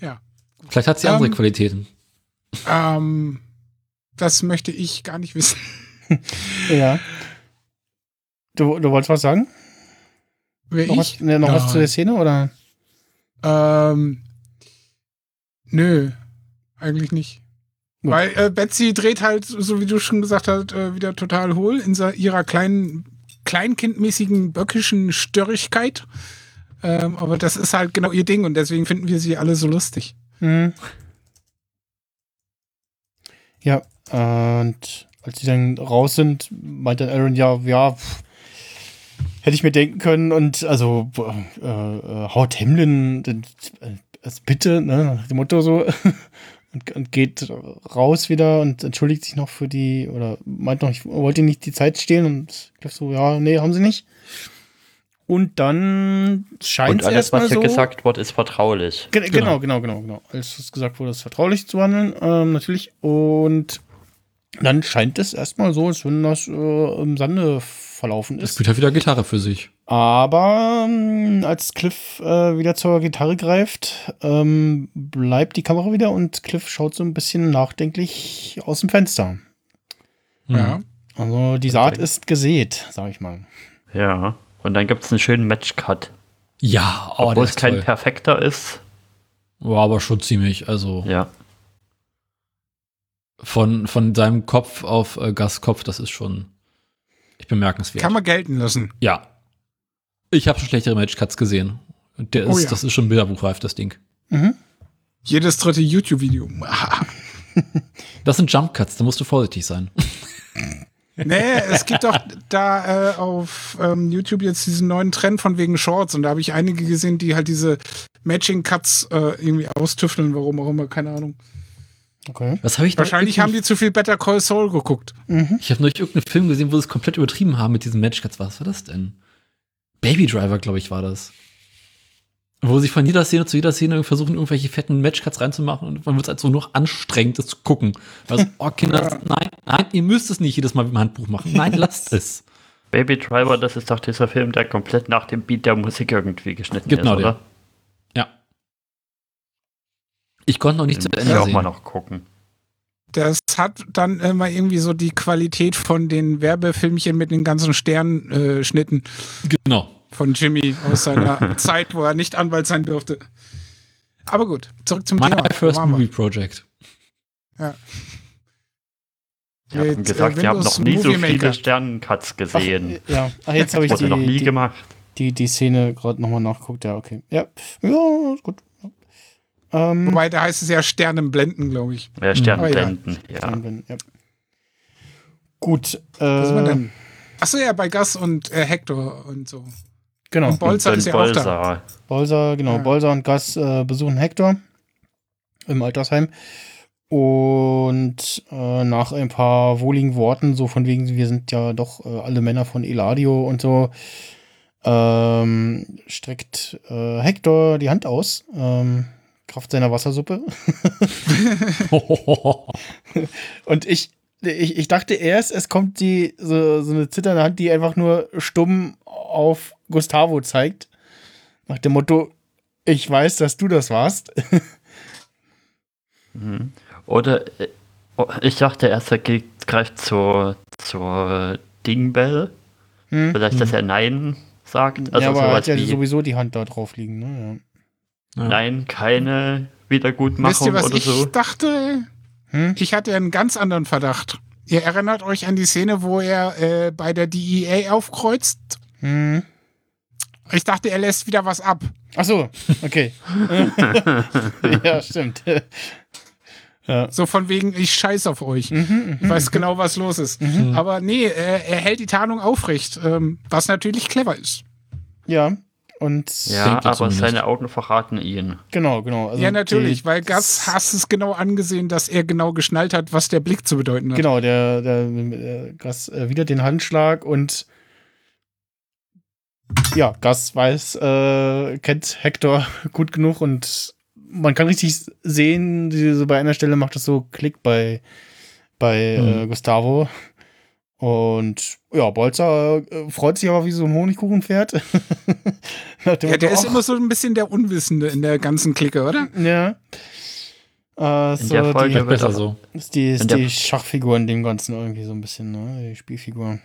Speaker 4: Ja.
Speaker 6: Vielleicht hat sie andere
Speaker 4: Ähm,
Speaker 6: Qualitäten.
Speaker 4: Ähm, das möchte ich gar nicht wissen.
Speaker 3: ja. Du, du wolltest was sagen?
Speaker 4: Wer
Speaker 3: Noch,
Speaker 4: ich?
Speaker 3: was, ne, noch was
Speaker 4: Nein.
Speaker 3: zu der Szene oder?
Speaker 4: Ähm, nö, eigentlich nicht.
Speaker 3: Gut.
Speaker 4: Weil äh, Betsy dreht halt, so wie du schon gesagt hast, äh, wieder total hohl in ihrer kleinen, kleinkindmäßigen, böckischen Störrigkeit. Ähm, aber das ist halt genau ihr Ding und deswegen finden wir sie alle so lustig.
Speaker 3: Hm. Ja, und als sie dann raus sind, meinte Aaron, ja, ja, pff, hätte ich mir denken können und also äh, äh, haut Hamlin äh, also bitte, ne, nach dem Motto so und, und geht raus wieder und entschuldigt sich noch für die oder meint noch, ich wollte nicht die Zeit stehlen und ich glaube so, ja, nee, haben sie nicht. Und dann scheint
Speaker 5: Und
Speaker 3: es
Speaker 5: alles,
Speaker 3: erstmal
Speaker 5: was hier
Speaker 3: so.
Speaker 5: gesagt wird, ist vertraulich.
Speaker 3: Ge genau, genau, genau, genau. Als es gesagt wurde, es vertraulich zu handeln, ähm, natürlich. Und dann scheint es erstmal so, als wenn das äh, im Sande verlaufen
Speaker 6: Es
Speaker 3: ist.
Speaker 6: spielt halt wieder Gitarre für sich.
Speaker 3: Aber ähm, als Cliff äh, wieder zur Gitarre greift, ähm, bleibt die Kamera wieder und Cliff schaut so ein bisschen nachdenklich aus dem Fenster.
Speaker 6: Mhm.
Speaker 4: Ja.
Speaker 3: Also die Saat ist gesät, sag ich mal.
Speaker 5: Ja. Und dann gibt es einen schönen Match-Cut.
Speaker 6: Ja, oh,
Speaker 5: Obwohl es kein
Speaker 6: toll.
Speaker 5: perfekter ist.
Speaker 6: War aber schon ziemlich, also
Speaker 5: Ja.
Speaker 6: Von, von seinem Kopf auf äh, Gas Kopf, das ist schon ich bemerkenswert.
Speaker 4: Kann man gelten lassen.
Speaker 6: ja. Ich habe schon schlechtere Matchcuts gesehen. Und Der ist,
Speaker 4: Oh ja.
Speaker 6: Das ist schon bilderbuchreif, das Ding.
Speaker 3: Mhm.
Speaker 4: Jedes dritte YouTube-Video.
Speaker 6: Das sind Jump Cuts, da musst du vorsichtig sein.
Speaker 4: nee, es gibt doch da äh, auf ähm, YouTube jetzt diesen neuen Trend von wegen Shorts und da habe ich einige gesehen, die halt diese Matching-Cuts äh, irgendwie austüfteln, warum auch immer, keine Ahnung.
Speaker 3: Okay.
Speaker 6: Was habe ich
Speaker 4: Wahrscheinlich haben die zu viel Better Call Saul geguckt.
Speaker 6: Ich habe neulich irgendeinen Film gesehen, wo sie es komplett übertrieben haben mit diesen Matchcuts. Was war das denn? Baby Driver, glaube ich, war das. Wo sie von jeder Szene zu jeder Szene versuchen, irgendwelche fetten Matchcuts reinzumachen und man wird es halt so noch anstrengend, das zu gucken. Also, oh Kinder, nein, nein, ihr müsst es nicht jedes Mal mit dem Handbuch machen. Nein, lasst es.
Speaker 5: Baby Driver, das ist doch dieser Film, der komplett nach dem Beat der Musik irgendwie geschnitten
Speaker 6: Genau,
Speaker 5: ist,
Speaker 6: der.
Speaker 5: oder?
Speaker 6: Ich konnte noch nicht zu Ende
Speaker 5: auch mal noch gucken.
Speaker 4: Das hat dann immer irgendwie so die Qualität von den Werbefilmchen mit den ganzen Sternschnitten äh, Schnitten
Speaker 6: Genau.
Speaker 4: von Jimmy aus seiner Zeit, wo er nicht Anwalt sein durfte. Aber gut, zurück zum
Speaker 6: My
Speaker 4: Thema. Wo
Speaker 6: First? Movie Project.
Speaker 5: Ich habe
Speaker 4: Mit,
Speaker 5: gesagt,
Speaker 4: äh,
Speaker 5: ich habe noch nie so
Speaker 4: Movie Maker.
Speaker 5: viele Sternencuts gesehen.
Speaker 3: Ach, ja, Ach, jetzt habe ich
Speaker 5: Wurde noch nie
Speaker 3: die, die,
Speaker 5: gemacht.
Speaker 3: die, die Szene gerade nochmal nachguckt. Ja, okay. Ja, ja ist gut. Ähm,
Speaker 4: Wobei, da heißt es ja Sternenblenden, glaube ich.
Speaker 5: Ja, Sternenblenden, ja.
Speaker 3: Ja. Gut.
Speaker 4: Was ist man
Speaker 3: Äh,
Speaker 4: denn? Achso, ja, bei Gas und äh, Hector und so.
Speaker 3: genau.
Speaker 4: Und Bolzer
Speaker 5: Und
Speaker 4: ist ja
Speaker 5: dann
Speaker 4: auch da.
Speaker 5: Bolzer.
Speaker 3: Bolser, genau,
Speaker 4: Ja.
Speaker 3: Bolser und Gas äh, besuchen Hector im Altersheim. Und äh, nach ein paar wohligen Worten, so von wegen, wir sind ja doch äh, alle Männer von Eladio und so, ähm, streckt äh, Hector die Hand aus, ähm, Kraft seiner Wassersuppe. Und ich, ich, ich dachte erst, es kommt die, so, so eine zitternde Hand, die einfach nur stumm auf Gustavo zeigt. Nach dem Motto, ich weiß, dass du das warst.
Speaker 5: Mhm. Oder äh, ich dachte erst, er greift zur, zur Dingbell.
Speaker 3: Hm?
Speaker 5: Vielleicht, dass er Nein sagt. Also
Speaker 3: ja, aber er hat ja
Speaker 5: wie
Speaker 3: sowieso die Hand da drauf liegen. Ne?
Speaker 6: Ja.
Speaker 5: Nein, keine
Speaker 4: Wisst
Speaker 5: Wiedergutmachung
Speaker 4: ihr, was
Speaker 5: oder
Speaker 4: ich
Speaker 5: so.
Speaker 4: dachte?
Speaker 3: Hm?
Speaker 4: Ich hatte einen ganz anderen Verdacht. Ihr erinnert euch an die Szene, wo er äh, bei der DEA aufkreuzt
Speaker 3: Ja. Hm?
Speaker 4: Ich dachte, er lässt wieder was ab.
Speaker 3: Ach so, okay. ja, stimmt.
Speaker 4: So von wegen, ich scheiß auf euch.
Speaker 3: Mhm,
Speaker 4: ich weiß genau, was los ist. Aber nee, er, er hält die Tarnung aufrecht, ähm, was natürlich clever ist.
Speaker 3: Ja, und
Speaker 5: Ja,
Speaker 6: er
Speaker 5: aber
Speaker 6: zumindest.
Speaker 5: seine Augen verraten ihn.
Speaker 3: genau, genau. Also
Speaker 4: ja, natürlich,
Speaker 3: die-
Speaker 4: weil Gas hast es genau angesehen, dass er genau geschnallt hat, was der Blick zu bedeuten hat.
Speaker 3: Genau, der, der, der Gas äh, wieder den Handschlag und ja, Gas weiß, äh, kennt Hector gut genug und man kann richtig sehen, die, so bei einer Stelle macht es so Klick bei, bei äh,
Speaker 6: Mhm.
Speaker 3: Gustavo. Und ja, Bolzer äh, freut sich aber wie so ein Honigkuchenpferd.
Speaker 4: Ja, der
Speaker 3: Motto,
Speaker 4: ist
Speaker 3: "Ach,
Speaker 4: immer so ein bisschen der Unwissende in der ganzen Clique, oder?
Speaker 3: Ja. Äh,
Speaker 5: In
Speaker 3: so
Speaker 5: der Folge
Speaker 3: die,
Speaker 6: besser
Speaker 5: auch-
Speaker 6: so.
Speaker 3: ist die, ist
Speaker 5: in der-
Speaker 3: die Schachfigur in dem Ganzen irgendwie so ein bisschen, ne? Die Spielfigur.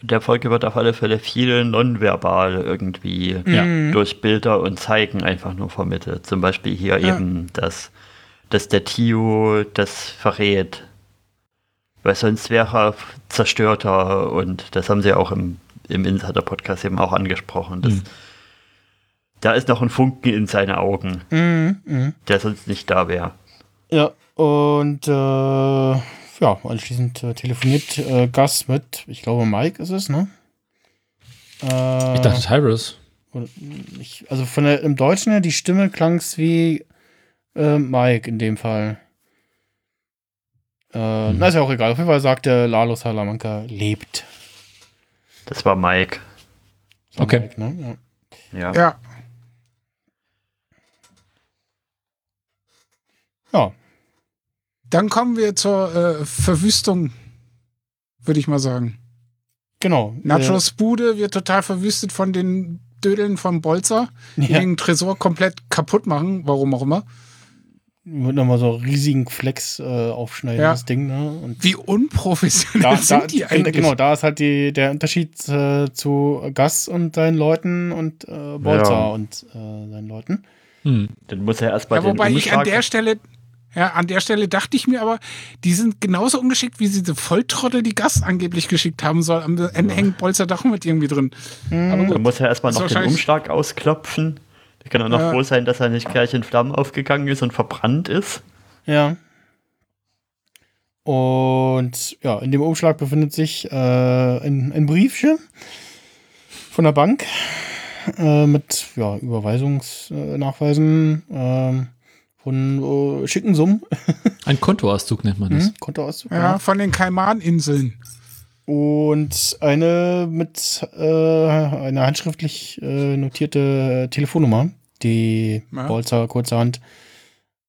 Speaker 5: In der Folge wird auf alle Fälle viel nonverbal irgendwie
Speaker 6: Ja.
Speaker 3: Mhm.
Speaker 5: durch Bilder und Zeigen einfach nur vermittelt. Zum Beispiel hier
Speaker 4: Ja.
Speaker 5: eben, dass, dass der Tio das verrät. Weil sonst wäre er zerstörter und das haben sie auch im, im Insider-Podcast eben auch angesprochen. Dass,
Speaker 6: Mhm.
Speaker 5: Da ist noch ein Funken in seinen Augen,
Speaker 3: Mhm. Mhm.
Speaker 5: der sonst nicht da wäre.
Speaker 3: Ja, und äh, ja, anschließend äh, telefoniert äh, Gus mit, ich glaube, Mike ist es, ne? Äh,
Speaker 6: Ich dachte Tyrus.
Speaker 3: ich, also von der, im Deutschen her, die Stimme klang es wie äh, Mike in dem Fall. Äh, Na, ist ja auch egal. Auf jeden Fall sagt der Lalo Salamanca lebt.
Speaker 5: Das war Mike.
Speaker 3: Das war
Speaker 6: Okay.
Speaker 3: Mike, ne? ja.
Speaker 5: Ja.
Speaker 4: Ja.
Speaker 3: ja,
Speaker 4: Dann kommen wir zur äh, Verwüstung, würde ich mal sagen.
Speaker 3: genau.
Speaker 4: Nachos Bude wird total verwüstet von den Dödeln von Bolzer, die
Speaker 3: ja,
Speaker 4: den Tresor komplett kaputt machen, warum auch immer.
Speaker 3: Wird nochmal so riesigen Flex äh, aufschneiden,
Speaker 4: Ja.
Speaker 3: das Ding, ne? Und
Speaker 4: Wie unprofessionell
Speaker 3: da,
Speaker 4: sind
Speaker 3: da,
Speaker 4: die eigentlich?
Speaker 3: Genau, da ist halt die, der Unterschied äh, zu Gus und seinen Leuten und äh, Bolzer
Speaker 5: Ja.
Speaker 3: und äh, seinen Leuten.
Speaker 6: Hm.
Speaker 5: Dann muss er erstmal
Speaker 4: Ja,
Speaker 5: den
Speaker 4: wobei ich an
Speaker 5: Umschlag-
Speaker 4: der Stelle, ja, an der Stelle dachte ich mir aber, die sind genauso ungeschickt wie diese Volltrottel, die Gas angeblich geschickt haben soll. Am Ende hängt Bolzer doch mit irgendwie drin. Aber
Speaker 5: Dann
Speaker 4: gut.
Speaker 5: muss er erstmal noch den Umschlag ausklopfen. Da kann er noch
Speaker 4: Ja.
Speaker 5: froh sein, dass er nicht gleich in Flammen aufgegangen ist und verbrannt ist.
Speaker 3: Ja. Und ja, in dem Umschlag befindet sich äh, ein, ein Briefchen von der Bank äh, mit ja, Überweisungsnachweisen ähm, von äh, schicken Summen.
Speaker 6: Ein Kontoauszug nennt man das.
Speaker 3: Hm? Kontoauszug.
Speaker 4: Ja, von den Kaimaninseln.
Speaker 3: Und eine mit äh, einer handschriftlich äh, notierte Telefonnummer, die
Speaker 4: Ja.
Speaker 3: Bolzer kurzerhand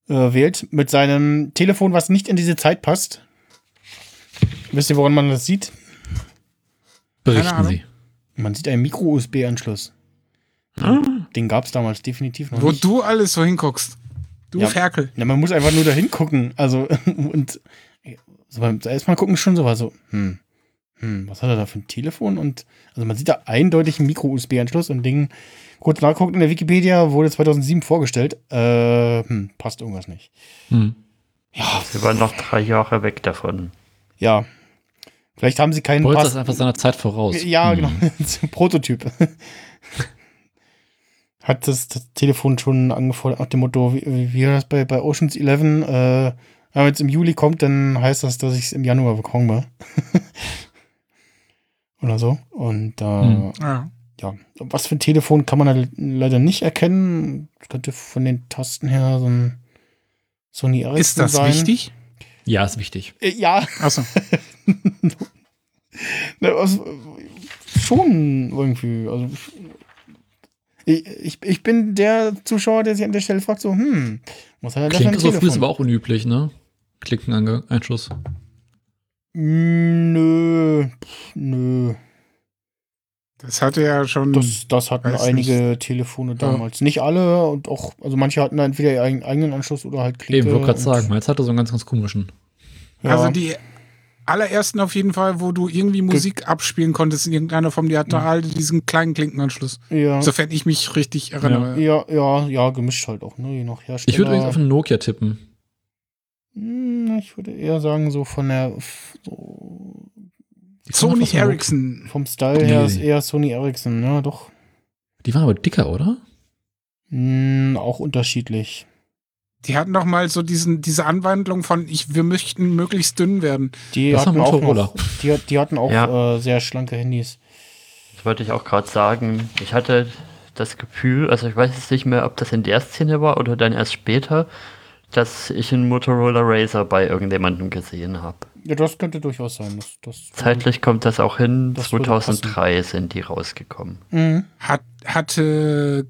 Speaker 3: äh, wählt, mit seinem Telefon, was nicht in diese Zeit passt. Wisst ihr, woran man das sieht?
Speaker 6: Berichten
Speaker 4: Ahnung.
Speaker 6: Sie.
Speaker 3: Man sieht einen Micro-USB-Anschluss. Den gab es damals definitiv noch
Speaker 4: Wo
Speaker 3: nicht.
Speaker 4: du alles so hinguckst. Du
Speaker 3: Ja.
Speaker 4: Ferkel.
Speaker 3: Ja, man muss einfach nur da hingucken. Also, und so beim erstmal gucken schon so war so, hm, hm, was hat er da für ein Telefon? Und also man sieht da eindeutig einen Micro-USB-Anschluss und Ding, kurz nachguckt in der Wikipedia, wurde 2007 vorgestellt. Äh, hm, passt irgendwas nicht.
Speaker 6: Hm.
Speaker 3: Ja,
Speaker 5: Sie waren noch drei Jahre weg davon.
Speaker 3: ja. Vielleicht haben sie keinen Pass-
Speaker 6: ist einfach seiner Zeit voraus.
Speaker 3: Ja,
Speaker 6: Hm.
Speaker 3: genau. Prototyp. Hat das, das Telefon schon angefordert nach dem Motto, wie, wie war das bei, bei Oceans 11? Äh, wenn es im Juli kommt, dann heißt das, dass ich es im Januar bekomme. Oder so. Und äh,
Speaker 6: Hm.
Speaker 4: Ja.
Speaker 3: ja, was für ein Telefon kann man halt leider nicht erkennen. Könnte von den Tasten her so ein Sony Ericsson
Speaker 4: Ist das
Speaker 3: sein.
Speaker 4: wichtig?
Speaker 6: Ja, ist wichtig.
Speaker 3: Äh, ja,
Speaker 4: Achso.
Speaker 3: Ne, also, schon irgendwie. Also, ich, ich, ich bin der Zuschauer, der sich an der Stelle fragt, so, hm, was hat er da für ein
Speaker 6: Klingt so früh ist
Speaker 3: Telefon?
Speaker 6: aber auch unüblich, ne? Klickeneinschluss.
Speaker 3: Nö, pff, nö.
Speaker 4: Das hatte ja schon.
Speaker 3: Das, das hatten einige Telefone damals. Nicht alle und auch, also manche hatten entweder ihren eigenen- Anschluss oder halt Klicke.
Speaker 6: Eben, wollte gerade sagen, jetzt hat er so einen ganz, ganz komischen.
Speaker 3: Ja,
Speaker 4: Also die allerersten auf jeden Fall, wo du irgendwie Musik abspielen konntest in irgendeiner Form, die hatten alle diesen kleinen Klinkenanschluss.
Speaker 3: ja,
Speaker 4: Sofern ich mich richtig erinnere.
Speaker 3: ja, ja, ja, gemischt halt auch, ne, je nach Hersteller.
Speaker 6: Ich würde übrigens auf einen Nokia tippen.
Speaker 3: Hm, Ich würde eher sagen, so von der, so
Speaker 4: Sony. Ericsson.
Speaker 3: Vom Style her ist eher Sony Ericsson, ja, doch.
Speaker 6: Die waren aber dicker, oder?
Speaker 3: Hm, auch unterschiedlich.
Speaker 4: Die hatten doch mal so diesen, diese Anwandlung von, ich, wir möchten möglichst dünn werden.
Speaker 3: Die
Speaker 6: Das
Speaker 3: hatten auch
Speaker 6: Motorola.
Speaker 3: noch, die, die hatten auch
Speaker 5: Ja.
Speaker 3: äh, sehr schlanke Handys.
Speaker 5: Das wollte ich auch gerade sagen. Ich hatte das Gefühl, also ich weiß jetzt nicht mehr, ob das in der Szene war oder dann erst später, dass ich einen Motorola Razer bei irgendjemandem gesehen habe.
Speaker 3: Ja, das könnte durchaus sein. Das, das
Speaker 5: Zeitlich kommt das auch hin.
Speaker 3: Das würde
Speaker 5: 2003 sind die rausgekommen.
Speaker 3: Mhm.
Speaker 4: Hat, hatte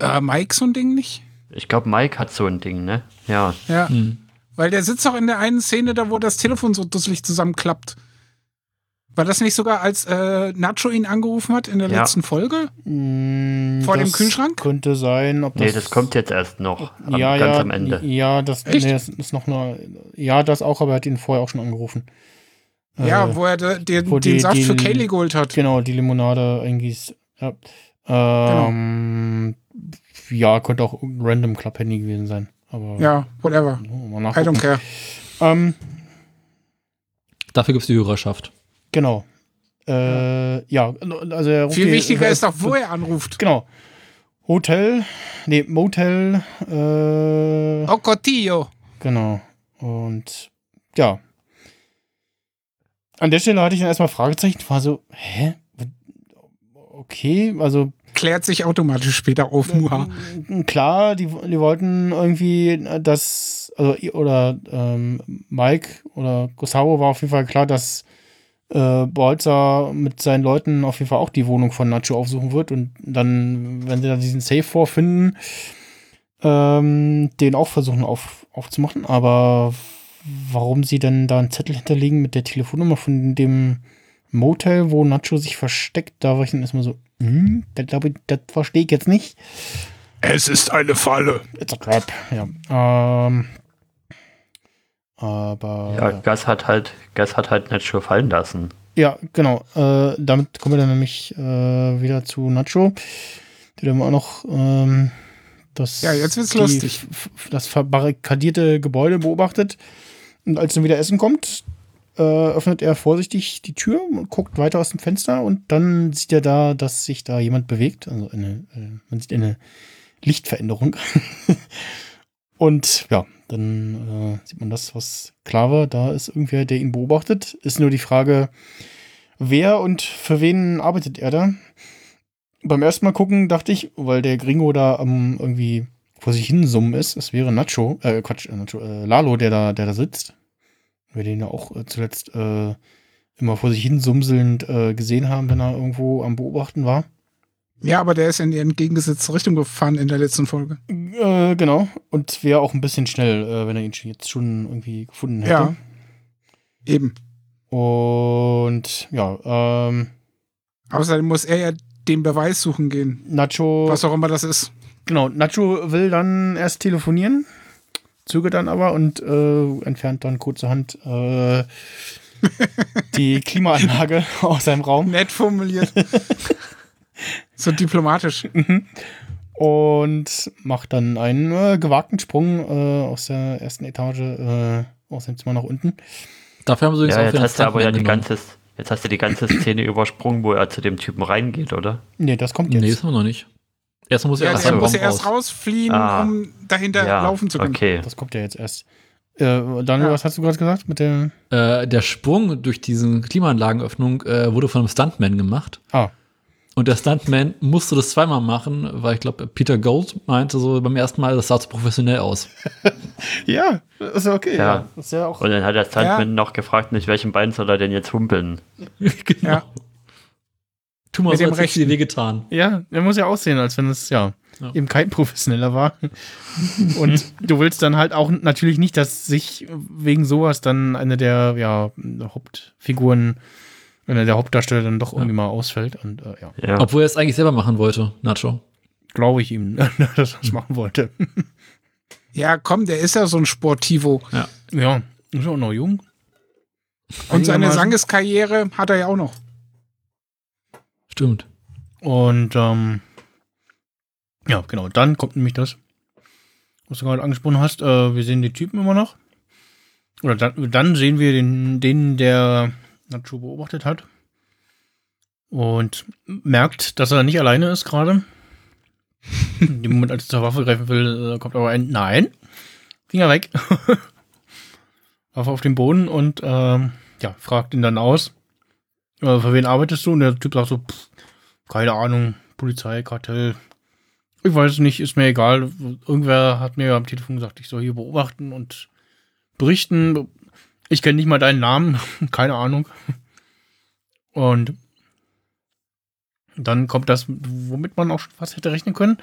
Speaker 4: äh, Mike so ein Ding nicht?
Speaker 5: Ich glaube, Mike hat so ein Ding, ne? Ja.
Speaker 4: Ja.
Speaker 6: Hm.
Speaker 4: Weil der sitzt auch in der einen Szene da, wo das Telefon so dusselig zusammenklappt. War das nicht sogar, als äh, Nacho ihn angerufen hat in der
Speaker 5: Ja.
Speaker 4: letzten Folge?
Speaker 3: Mm,
Speaker 4: Vor dem Kühlschrank?
Speaker 3: Könnte sein, ob das.
Speaker 5: Nee, das kommt jetzt erst noch. Am,
Speaker 3: ja,
Speaker 5: ganz
Speaker 3: ja,
Speaker 5: am Ende.
Speaker 3: Ja, das, nee, das ist noch eine. Ja, das auch, aber er hat ihn vorher auch schon angerufen.
Speaker 4: Ja,
Speaker 3: Äh,
Speaker 4: wo er de, den,
Speaker 3: wo
Speaker 4: den
Speaker 3: die-
Speaker 4: Saft
Speaker 3: die-
Speaker 4: für Kaylee geholt hat.
Speaker 3: Genau, die Limonade eingießt. Ja. Ähm, ja, könnte auch ein random Club-Handy gewesen sein. Aber
Speaker 4: Ja, whatever.
Speaker 3: oh,
Speaker 4: I don't care.
Speaker 3: Ähm,
Speaker 6: Dafür gibt es die Hörerschaft.
Speaker 3: Genau. Äh, ja, also er ruft
Speaker 4: Viel wichtiger ist doch, wo er anruft.
Speaker 3: Genau. Hotel, nee, Motel, äh,
Speaker 4: Oh, Cotillo.
Speaker 3: Genau. Und ja. An der Stelle hatte ich dann erstmal Fragezeichen, war so, hä? Okay, also
Speaker 4: Klärt sich automatisch später auf, Muha.
Speaker 3: klar, die, die wollten irgendwie äh, das, also oder ähm, Mike oder Gustavo war auf jeden Fall klar, dass äh, Bolzer mit seinen Leuten auf jeden Fall auch die Wohnung von Nacho aufsuchen wird und dann, wenn sie da diesen Safe vorfinden, ähm, den auch versuchen auf, aufzumachen. Aber warum sie denn da einen Zettel hinterlegen mit der Telefonnummer von dem Motel, wo Nacho sich versteckt, da war ich dann erstmal so, hm, das das verstehe ich jetzt nicht.
Speaker 4: Es ist eine Falle.
Speaker 3: It's a trap, ja. Ähm, aber
Speaker 5: Ja, Gas hat halt, Gas hat halt Nacho fallen lassen.
Speaker 3: Ja, genau. Äh, damit kommen wir dann nämlich äh, wieder zu Nacho, der dann auch noch ähm, das,
Speaker 4: Ja, jetzt wird's
Speaker 3: die-
Speaker 4: lustig.
Speaker 3: das verbarrikadierte Gebäude beobachtet. Und als dann wieder Essen kommt, äh, öffnet er vorsichtig die Tür und guckt weiter aus dem Fenster und dann sieht er da, dass sich da jemand bewegt. Also eine, äh, man sieht eine Lichtveränderung. und ja, dann äh, sieht man das, was klar war. Da ist irgendwer, der ihn beobachtet. Ist nur die Frage, wer und für wen arbeitet er da? Beim ersten Mal gucken dachte ich, weil der Gringo da am irgendwie vor sich hin summen ist, es wäre Nacho, äh, Quatsch, äh, Nacho, äh, Lalo, der da, der da sitzt. Wir den ja auch äh, zuletzt äh, immer vor sich hin sumselnd äh, gesehen haben, wenn er irgendwo am Beobachten war.
Speaker 4: Ja, aber der ist in die entgegengesetzte Richtung gefahren in der letzten Folge.
Speaker 3: Äh, genau. Und wäre auch ein bisschen schnell, äh, wenn er ihn jetzt schon irgendwie gefunden hätte.
Speaker 4: Ja. Eben.
Speaker 3: Und ja, ähm,
Speaker 4: Außerdem muss er ja den Beweis suchen gehen.
Speaker 3: Nacho.
Speaker 4: Was auch immer das ist.
Speaker 3: Genau, Nacho will dann erst telefonieren, zögert dann aber und äh, entfernt dann kurzerhand äh, die Klimaanlage aus seinem Raum
Speaker 4: Nett formuliert. so diplomatisch.
Speaker 3: und macht dann einen äh, gewagten Sprung äh, aus der ersten Etage äh, aus dem Zimmer nach unten.
Speaker 6: Dafür haben sie übrigens
Speaker 5: Ja,
Speaker 6: auch
Speaker 5: jetzt hast du aber ja die ganze, jetzt hast du die ganze Szene übersprungen, wo er zu dem Typen reingeht, oder?
Speaker 3: Nee, das kommt jetzt.
Speaker 6: Nee, das haben wir noch nicht. Erstmal muss er
Speaker 4: Ja,
Speaker 6: erst
Speaker 4: muss ja
Speaker 6: Raum
Speaker 4: erst
Speaker 6: raus.
Speaker 4: rausfliehen,
Speaker 5: Ah.
Speaker 4: um dahinter laufen zu können.
Speaker 5: okay.
Speaker 3: Das kommt ja jetzt erst. Äh, Daniel,
Speaker 4: Ja.
Speaker 3: was hast du gerade gesagt mit der.
Speaker 6: Äh, der Sprung durch diese Klimaanlagenöffnung äh, wurde von einem Stuntman gemacht.
Speaker 3: Ah,
Speaker 6: Und der Stuntman musste das zweimal machen, weil ich glaube, Peter Gold meinte so beim ersten Mal, das sah zu professionell aus.
Speaker 3: ja, ist ja okay.
Speaker 5: Ja.
Speaker 3: Das ist ja auch.
Speaker 5: Und dann hat der Stuntman noch gefragt, mit welchem Bein soll er denn jetzt humpeln?
Speaker 6: genau.
Speaker 4: Ja.
Speaker 6: Tu mal
Speaker 4: Mit
Speaker 6: so, als hättest du dir wehgetan.
Speaker 3: Ja, der muss ja aussehen, als wenn es ja,
Speaker 6: Ja.
Speaker 3: eben kein Professioneller war. Und du willst dann halt auch natürlich nicht, dass sich wegen sowas dann eine der ja, Hauptfiguren, einer der Hauptdarsteller dann doch irgendwie mal ausfällt. Und äh, ja,
Speaker 5: Ja.
Speaker 6: Obwohl er es eigentlich selber machen wollte, Nacho.
Speaker 3: glaube ich ihm, dass er das machen wollte.
Speaker 4: Ja, komm, der ist ja so ein Sportivo.
Speaker 3: ja, ist auch noch jung.
Speaker 4: Und seine. Sangeskarriere hat er ja auch noch.
Speaker 6: Stimmt.
Speaker 3: Und ähm, ja, genau, dann kommt nämlich das, was du gerade angesprochen hast. Äh, wir sehen die Typen immer noch. Oder dann, dann sehen wir den, den, der Nacho beobachtet hat. Und merkt, dass er nicht alleine ist gerade. In dem Moment, als er zur Waffe greifen will, äh, kommt aber ein Nein. Finger weg. Waffe auf den Boden und ähm, ja, fragt ihn dann aus. Äh, für wen arbeitest du? Und der Typ sagt so, pff, keine Ahnung, Polizei, Kartell. Ich weiß nicht, ist mir egal. Irgendwer hat mir am Telefon gesagt, ich soll hier beobachten und berichten. Ich kenne nicht mal deinen Namen, keine Ahnung. Und dann kommt das, womit man auch schon fast hätte rechnen können.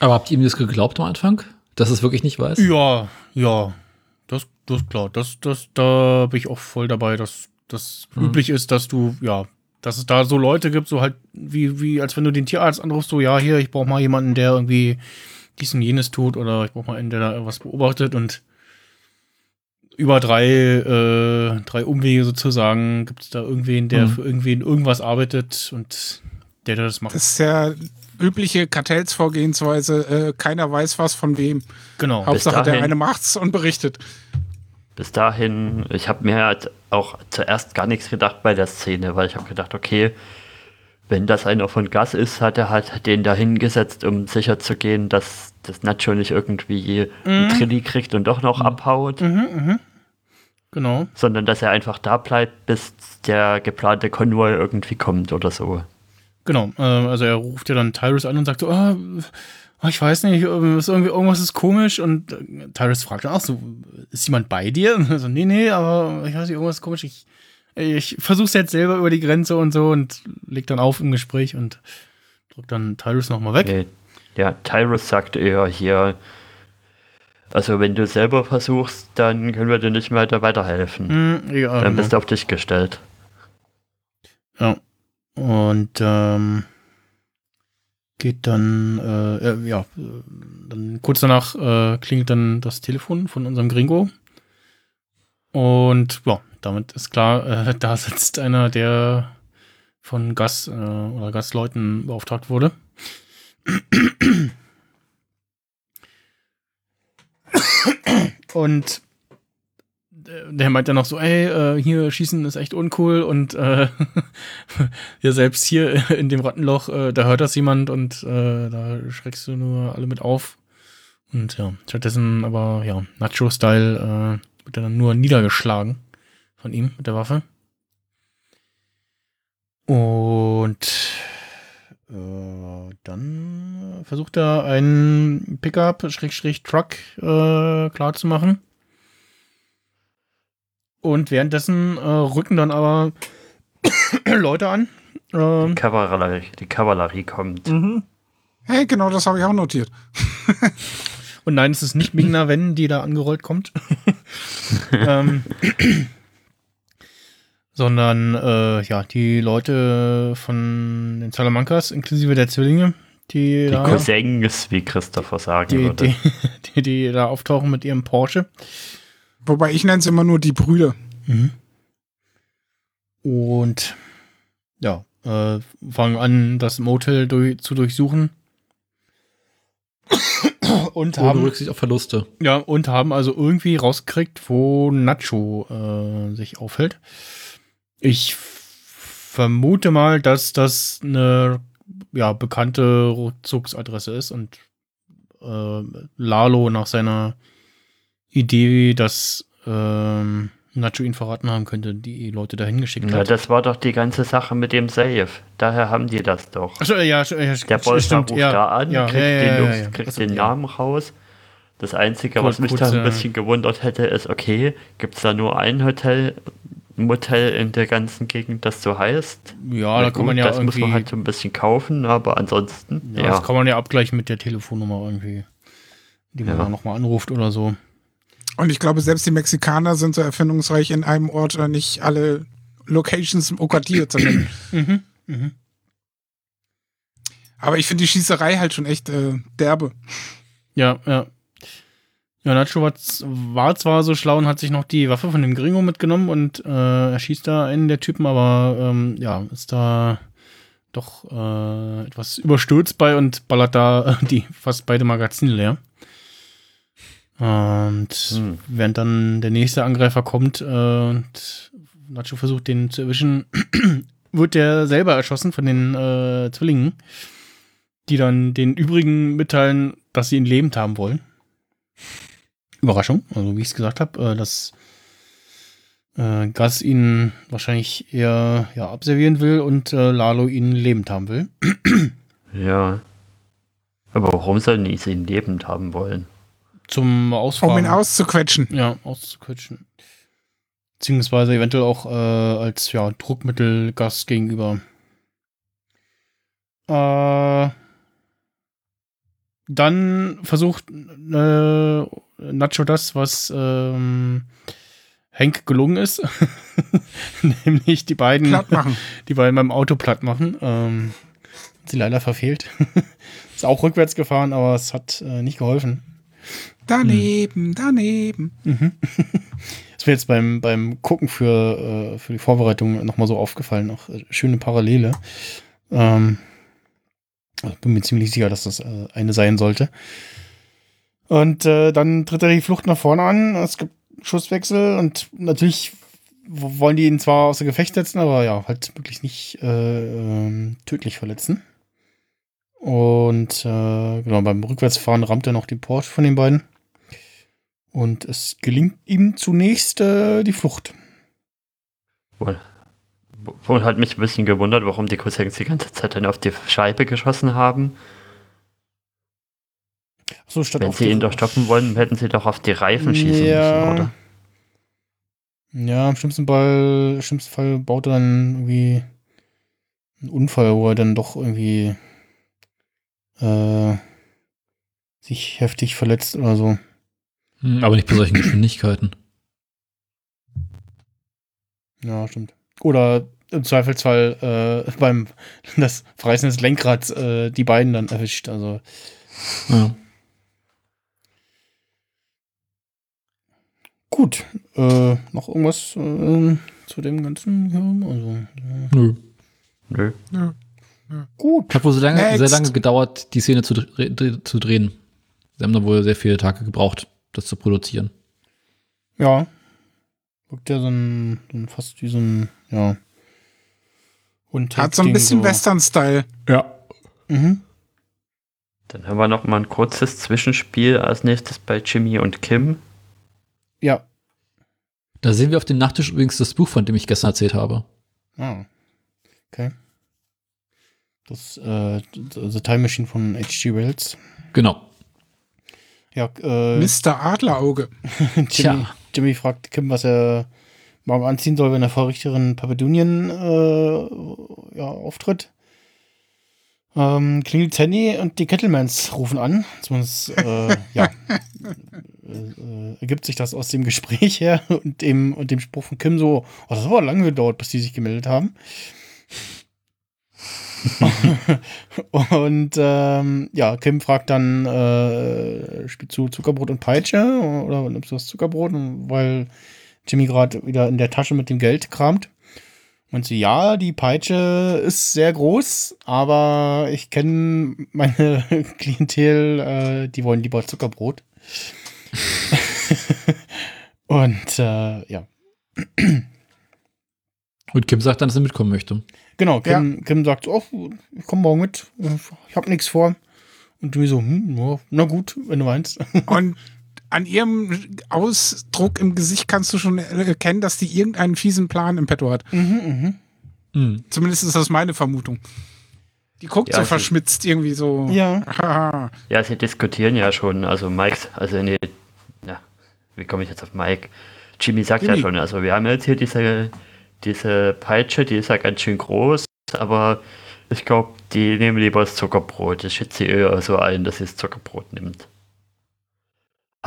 Speaker 6: Aber habt ihr ihm das geglaubt am Anfang? Dass es wirklich nicht weiß?
Speaker 3: Ja, ja. Das, das ist klar. Das, das, da bin ich auch voll dabei, dass das
Speaker 6: Mhm.
Speaker 3: üblich ist, dass du, ja, dass es da so Leute gibt, so halt, wie, wie, als wenn du den Tierarzt anrufst, so, ja, hier, ich brauche mal jemanden, der irgendwie dies und jenes tut, oder ich brauche mal einen, der da irgendwas beobachtet und über drei, äh, drei Umwege sozusagen gibt es da irgendwen, der
Speaker 6: Mhm.
Speaker 3: für irgendwen irgendwas arbeitet und der, der das macht.
Speaker 4: Das ist ja übliche Kartellsvorgehensweise. Äh, keiner weiß was von wem.
Speaker 3: genau.
Speaker 4: Hauptsache, der
Speaker 5: dahin-
Speaker 4: eine macht's und berichtet.
Speaker 5: Bis dahin, ich habe mir halt auch zuerst gar nichts gedacht bei der Szene, weil ich habe gedacht, okay, wenn das einer von Gas ist, hat er halt den da hingesetzt, um sicher zu gehen, dass das Nacho nicht irgendwie einen Trilli kriegt und doch noch abhaut,
Speaker 3: Genau.
Speaker 5: sondern dass er einfach da bleibt, bis der geplante Konvoi irgendwie kommt oder so.
Speaker 3: Genau, äh, also er ruft ja dann Tyrus an und sagt so, ah, ah, ich weiß nicht, äh, ist irgendwie, irgendwas ist komisch und äh, Tyrus fragt dann auch so, ist jemand bei dir? Und er so, nee, nee, aber ich weiß nicht, irgendwas ist komisch, ich, ich versuch's jetzt selber über die Grenze und so und leg dann auf im Gespräch und drückt dann Tyrus nochmal weg.
Speaker 5: Nee, ja, Tyrus sagt eher hier, also wenn du selber versuchst, dann können wir dir nicht weiter weiterhelfen.
Speaker 3: Hm, ja,
Speaker 5: Dann bist du auf dich gestellt.
Speaker 3: Ja. Und ähm, geht dann, äh, äh, ja, dann kurz danach äh, klingelt dann das Telefon von unserem Gringo. Und ja, damit ist klar, äh, da sitzt einer, der von Gas äh, oder Gasleuten beauftragt wurde. Und äh, der meint dann noch so, ey, äh, hier schießen ist echt uncool und äh, ja, selbst hier in dem Rattenloch, äh, da hört das jemand und da schreckst du nur alle mit auf. Und ja, stattdessen aber, ja, Nacho-Style wird er dann nur niedergeschlagen von ihm mit der Waffe. Und dann versucht er einen Pickup, Schrägstrich Truck äh, klar zu machen. Und währenddessen äh, rücken dann aber Leute an. Ähm,
Speaker 5: Die Kavallerie, die Kavallerie kommt.
Speaker 4: Hey, genau das habe ich auch notiert.
Speaker 3: und nein, es ist nicht Mingna Wen, die da angerollt kommt. ähm, sondern äh, ja, die Leute von den Salamancas, inklusive der Zwillinge, die,
Speaker 5: Die
Speaker 3: da,
Speaker 5: Cousins, wie Christopher sagen
Speaker 3: die,
Speaker 5: würde.
Speaker 3: die, die, die da auftauchen mit ihrem Porsche.
Speaker 4: Wobei ich nenne es immer nur die Brüder.
Speaker 3: Und ja, äh, fangen an, das Motel durch, zu durchsuchen. Und
Speaker 6: Ohne
Speaker 3: haben,
Speaker 6: Rücksicht auf Verluste.
Speaker 3: ja, und haben also irgendwie rausgekriegt, wo Nacho äh, sich aufhält. Ich vermute mal, dass das eine ja, bekannte Rückzugsadresse ist und äh, Lalo nach seiner Idee, dass ähm, Nacho ihn verraten haben könnte, die Leute dahin geschickt
Speaker 5: Na,
Speaker 3: hat.
Speaker 5: das war doch die ganze Sache mit dem Safe. Daher haben die das doch.
Speaker 3: Achso, ja, ja,
Speaker 5: Der Bolzer ruft
Speaker 3: ja,
Speaker 5: da an,
Speaker 3: ja,
Speaker 5: kriegt,
Speaker 3: ja, ja,
Speaker 5: den,
Speaker 3: ja,
Speaker 5: Jungs-
Speaker 3: ja,
Speaker 5: kriegt
Speaker 3: das-
Speaker 5: den
Speaker 3: ja.
Speaker 5: Namen raus. Das Einzige,
Speaker 3: Kurz-
Speaker 5: was mich
Speaker 3: kurz,
Speaker 5: da ein
Speaker 3: äh,
Speaker 5: bisschen gewundert hätte, ist, okay, gibt es da nur ein Hotel, Motel in der ganzen Gegend, das so heißt?
Speaker 3: Ja,
Speaker 5: Na
Speaker 3: da kann man
Speaker 5: gut,
Speaker 3: ja
Speaker 5: das muss
Speaker 3: irgendwie.
Speaker 5: man halt so ein bisschen kaufen, aber ansonsten,
Speaker 3: ja,
Speaker 5: ja.
Speaker 3: Das kann man ja abgleichen mit der Telefonnummer irgendwie, die man
Speaker 5: Ja.
Speaker 3: da nochmal anruft oder so.
Speaker 4: Und ich glaube, selbst die Mexikaner sind so erfindungsreich in einem Ort nicht alle Locations im OKD zu nennen.
Speaker 3: Mhm. Mhm.
Speaker 4: Aber ich finde die Schießerei halt schon echt äh, derbe.
Speaker 3: Ja, ja. Ja, Nacho war, zwar so schlau und hat sich noch die Waffe von dem Gringo mitgenommen und äh, er schießt da einen der Typen, aber ähm, ja, ist da doch äh, etwas überstürzt bei und ballert da äh, die fast beide Magazine leer. Und
Speaker 5: Hm.
Speaker 3: während dann der nächste Angreifer kommt äh, und Nacho versucht, den zu erwischen, wird der selber erschossen von den äh, Zwillingen, die dann den übrigen mitteilen, dass sie ihn lebend haben wollen. Überraschung, also wie ich es gesagt habe, äh, dass äh, Gas ihn wahrscheinlich eher ja, abservieren will und äh, Lalo ihn lebend haben will.
Speaker 5: Ja. Aber warum sollen die ihn lebend haben wollen?
Speaker 3: Zum Ausfahren.
Speaker 4: Um ihn auszuquetschen.
Speaker 3: Ja, auszuquetschen. Beziehungsweise eventuell auch äh, als ja, Druckmittel Gas gegenüber. Äh, dann versucht äh, Nacho das, was ähm, Hank gelungen ist. Nämlich die beiden,
Speaker 4: Platt machen.
Speaker 3: die beiden beim Auto platt machen. Ähm, hat sie leider verfehlt. ist auch rückwärts gefahren, aber es hat äh, nicht geholfen.
Speaker 4: Daneben, daneben.
Speaker 3: Ist mir jetzt beim, beim Gucken für, äh, für die Vorbereitung nochmal so aufgefallen. Auch äh, schöne Parallele. Ähm, also bin mir ziemlich sicher, dass das äh, eine sein sollte. Und äh, dann tritt er die Flucht nach vorne an. Es gibt Schusswechsel und natürlich wollen die ihn zwar außer Gefecht setzen, aber ja, halt wirklich nicht äh, ähm, tödlich verletzen. Und äh, genau, beim Rückwärtsfahren rammt er noch den Porsche von den beiden. Und es gelingt ihm zunächst äh, die Flucht.
Speaker 5: Wohl, wohl hat mich ein bisschen gewundert, warum die Cousins die ganze Zeit dann auf die Scheibe geschossen haben.
Speaker 3: So, statt
Speaker 5: Wenn sie ihn doch stoppen wollen, hätten sie doch auf die Reifen schießen
Speaker 3: Ja.
Speaker 5: müssen, oder?
Speaker 3: Ja, im schlimmsten Fall, im schlimmsten Fall baut er dann irgendwie einen Unfall, wo er dann doch irgendwie äh, sich heftig verletzt oder so.
Speaker 6: Hm, Aber nicht bei solchen Geschwindigkeiten.
Speaker 3: Ja, stimmt. Oder im Zweifelsfall äh, beim das Verreißen des Lenkrads äh, die beiden dann erwischt. Also
Speaker 6: Ja.
Speaker 3: gut. Äh, noch irgendwas äh, zu dem ganzen? Ja, also,
Speaker 6: Nö.
Speaker 5: Nö.
Speaker 3: gut.
Speaker 6: Hat wohl sehr lange,
Speaker 4: Next.
Speaker 6: sehr lange gedauert, die Szene zu, zu drehen. Sie haben da wohl sehr viele Tage gebraucht, das zu produzieren.
Speaker 3: Ja. Wirkt ja so ein, so ein fast wie so ein, ja. Und
Speaker 4: Hat so ein bisschen Western-Style.
Speaker 6: Ja.
Speaker 3: Mhm.
Speaker 5: Dann haben wir noch mal ein kurzes Zwischenspiel als nächstes bei Jimmy und Kim.
Speaker 3: Ja.
Speaker 6: Da sehen wir auf dem Nachttisch übrigens das Buch, von dem ich gestern erzählt habe.
Speaker 3: Ah. Okay. Das, äh, The Time Machine von H.G. Wells.
Speaker 6: Genau.
Speaker 3: Ja, äh,
Speaker 4: Mr. Adlerauge.
Speaker 3: Jimmy,
Speaker 6: Tja.
Speaker 3: Jimmy fragt Kim, was er morgen anziehen soll, wenn er vor Richterin Papedonien äh, ja, auftritt. Ähm, klingelt Handy und die Kettlemans rufen an. Zumindest, äh, ja, äh, äh, ergibt sich das aus dem Gespräch her und dem, und dem Spruch von Kim so, oh, das hat aber lange gedauert, bis die sich gemeldet haben. und ähm, ja, Kim fragt dann, äh, spielst du Zuckerbrot und Peitsche oder nimmst du das Zuckerbrot, weil Jimmy gerade wieder in der Tasche mit dem Geld kramt. Und sie, ja, die Peitsche ist sehr groß, aber ich kenne meine Klientel, äh, die wollen lieber Zuckerbrot. Und äh, ja,
Speaker 6: Und Kim sagt dann, dass er mitkommen möchte.
Speaker 3: genau, Kim, Kim sagt, oh, ich komme morgen mit, ich habe nichts vor. Und Jimmy so, hm, ja, na gut, wenn du meinst.
Speaker 4: Und an ihrem Ausdruck im Gesicht kannst du schon erkennen, dass die irgendeinen fiesen Plan im Petto hat.
Speaker 3: mhm,
Speaker 6: Hm.
Speaker 4: Zumindest ist das meine Vermutung. Die guckt
Speaker 5: Ja,
Speaker 4: so
Speaker 5: sie-
Speaker 4: verschmitzt irgendwie so.
Speaker 3: Ja.
Speaker 4: Haha.
Speaker 5: Ja, sie diskutieren ja schon. Also Mike, also nee, ja, wie komme ich jetzt auf Mike? Jimmy sagt ja
Speaker 4: Jimmy.
Speaker 5: schon, also wir haben jetzt hier diese, diese Peitsche, die ist ja ganz schön groß, aber ich glaube, die nehmen lieber das Zuckerbrot. Ich schätze sie eher so ein, dass sie das Zuckerbrot nimmt.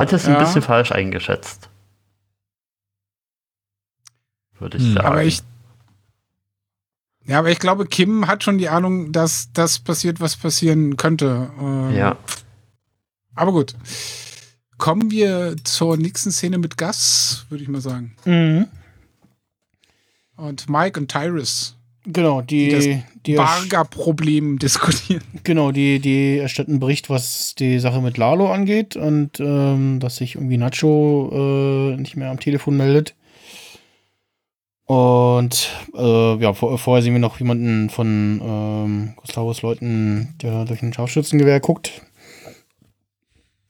Speaker 5: Hat das ein
Speaker 4: Ja.
Speaker 5: bisschen falsch eingeschätzt. Würde ich
Speaker 6: Hm.
Speaker 5: sagen.
Speaker 4: aber ich. Ja, aber ich glaube, Kim hat schon die Ahnung, dass das passiert, was passieren könnte. Ähm,
Speaker 5: ja.
Speaker 4: Aber gut. Kommen wir zur nächsten Szene mit Gus, würde ich mal sagen.
Speaker 3: Mhm.
Speaker 4: Und Mike und Tyrus.
Speaker 3: Genau, die, die,
Speaker 4: Barger-Problem diskutieren.
Speaker 3: genau, die, die erstatten einen Bericht, was die Sache mit Lalo angeht und ähm, dass sich irgendwie Nacho äh, nicht mehr am Telefon meldet. Und äh, ja, vor, vorher sehen wir noch jemanden von ähm, Gustavus Leuten, der durch ein Scharfschützengewehr guckt.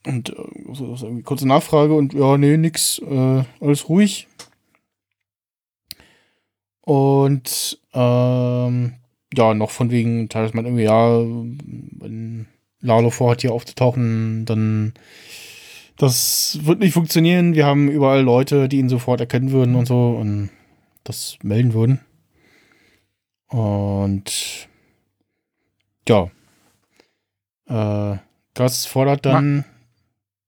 Speaker 3: Und äh, so, so kurze Nachfrage und ja, nee, nix, äh, alles ruhig. Und ähm, ja, noch von wegen, teilweise meint irgendwie, ja, wenn Lalo vorhat, hier aufzutauchen, dann das wird nicht funktionieren. Wir haben überall Leute, die ihn sofort erkennen würden und so und das melden würden. Und ja. Äh, Gus fordert dann.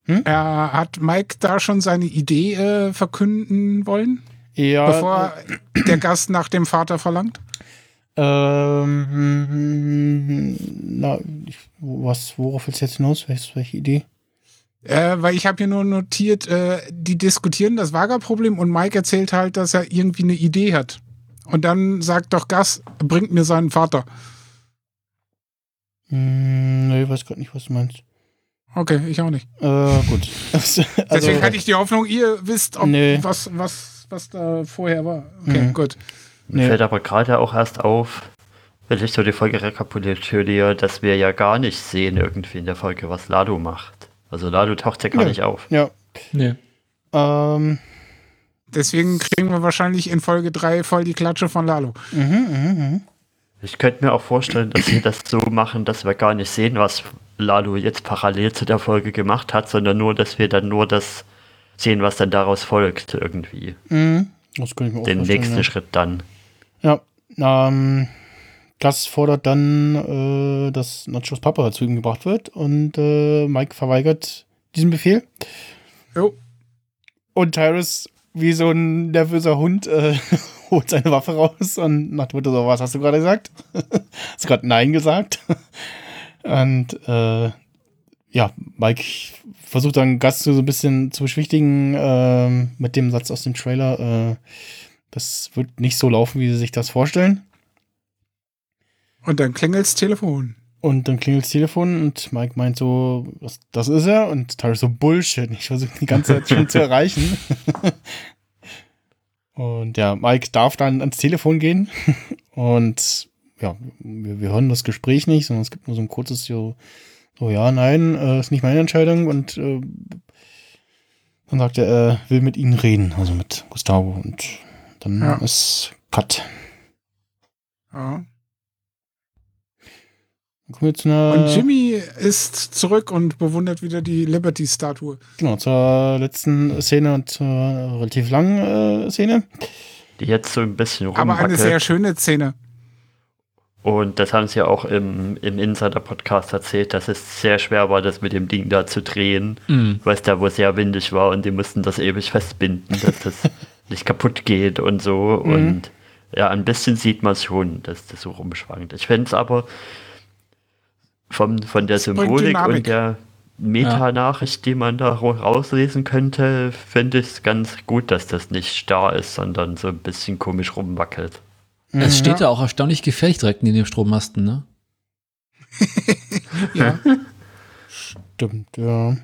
Speaker 4: Er hat Mike da schon seine Idee äh, verkünden wollen,
Speaker 3: Ja,
Speaker 4: bevor der Gast nach dem Vater verlangt?
Speaker 3: ähm, na, ich, was, worauf willst du jetzt hinaus? Welche, welche Idee?
Speaker 4: Äh, weil ich habe hier nur notiert, äh, die diskutieren das Vaga-Problem und Mike erzählt halt, dass er irgendwie eine Idee hat. Und dann sagt doch Gus, bringt mir seinen Vater.
Speaker 3: Hm, nee, ich weiß gerade nicht, was du meinst.
Speaker 4: Okay, ich auch nicht.
Speaker 3: Äh, gut. also,
Speaker 4: Deswegen hatte ich die Hoffnung, ihr wisst, ob
Speaker 3: Nee.
Speaker 4: was, was, was da vorher war. Okay,
Speaker 3: Mhm.
Speaker 4: gut.
Speaker 3: Nee.
Speaker 5: Fällt aber gerade auch erst auf, wenn ich so die Folge rekapituliere, dass wir ja gar nicht sehen irgendwie in der Folge, was Lado macht. Also Lado taucht ja gar
Speaker 3: Ja.
Speaker 5: nicht auf.
Speaker 3: Ja.
Speaker 6: Nee.
Speaker 3: Ähm,
Speaker 4: Deswegen kriegen wir wahrscheinlich in Folge 3 voll die Klatsche von Lalo.
Speaker 3: mhm, mhm, mhm.
Speaker 5: Ich könnte mir auch vorstellen, dass sie das so machen, dass wir gar nicht sehen, was Lalo jetzt parallel zu der Folge gemacht hat, sondern nur, dass wir dann nur das sehen, was dann daraus folgt irgendwie.
Speaker 3: Mhm. Das könnte ich mir auch
Speaker 5: Den nächsten
Speaker 3: ja.
Speaker 5: Schritt dann.
Speaker 3: Ja, ähm, Gus fordert dann, äh, dass Nachos Papa zu ihm gebracht wird und äh, Mike verweigert diesen Befehl.
Speaker 4: Jo.
Speaker 3: Und Tyrus, wie so ein nervöser Hund, äh, holt seine Waffe raus und nach dem Motto so, was hast du gerade gesagt? hast du gerade Nein gesagt? und äh, ja, Mike versucht dann Gus so ein bisschen zu beschwichtigen ähm, mit dem Satz aus dem Trailer, äh, das wird nicht so laufen, wie sie sich das vorstellen.
Speaker 4: Und dann klingelt's Telefon.
Speaker 3: Und dann klingelt das Telefon und Mike meint so, das, das ist er. Und Tyler so, Bullshit. Ich versuche die ganze Zeit schon zu erreichen. und ja, Mike darf dann ans Telefon gehen. Und ja, wir, wir hören das Gespräch nicht, sondern es gibt nur so ein kurzes so, so ja, nein, äh, ist nicht meine Entscheidung. Und äh, dann sagt er, er will mit ihnen reden, also mit Gustavo. Und dann
Speaker 4: Ja.
Speaker 3: ist Cut.
Speaker 4: Ja.
Speaker 3: Dann kommen wir zu einer,
Speaker 4: Und Jimmy ist zurück und bewundert wieder die Liberty-Statue.
Speaker 3: Genau, zur letzten Szene und zur relativ langen äh, Szene.
Speaker 5: Die jetzt so ein bisschen
Speaker 4: Aber eine
Speaker 5: rumwackelt.
Speaker 4: sehr schöne Szene.
Speaker 5: Und das haben sie ja auch im, im Insider-Podcast erzählt, dass es sehr schwer war, das mit dem Ding da zu drehen,
Speaker 6: Mhm.
Speaker 5: weil es da wohl sehr windig war und die mussten das ewig festbinden, dass das nicht kaputt geht und so.
Speaker 3: Mhm.
Speaker 5: Und ja, ein bisschen sieht man schon, dass das so rumschwankt. Ich fände es aber vom, von der Symbolik
Speaker 4: Dynamik.
Speaker 5: und der Metanachricht, die man da rauslesen könnte, finde ich es ganz gut, dass das nicht starr ist, sondern so ein bisschen komisch rumwackelt.
Speaker 6: Es steht
Speaker 4: Ja.
Speaker 6: ja auch erstaunlich gefährlich direkt neben dem Strommasten, ne?
Speaker 4: Ja.
Speaker 3: Stimmt, ja.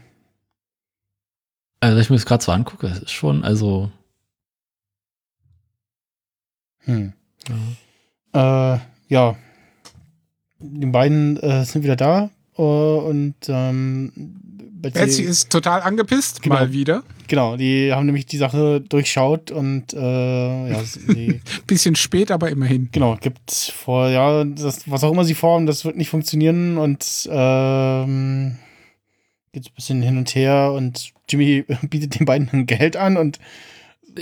Speaker 6: Also, ich mir das gerade so angucke, es ist schon, also.
Speaker 3: Hm. Äh, ja. Die beiden äh, sind wieder da äh, und ähm, Betsy,
Speaker 4: ist total angepisst,
Speaker 3: Genau.
Speaker 4: mal wieder.
Speaker 3: genau, die haben nämlich die Sache durchschaut und äh, ja, sie,
Speaker 4: Bisschen spät, aber immerhin.
Speaker 3: genau, gibt vor, ja, das, was auch immer sie vorhaben, das wird nicht funktionieren und ähm, geht ein bisschen hin und her und Jimmy bietet den beiden Geld an und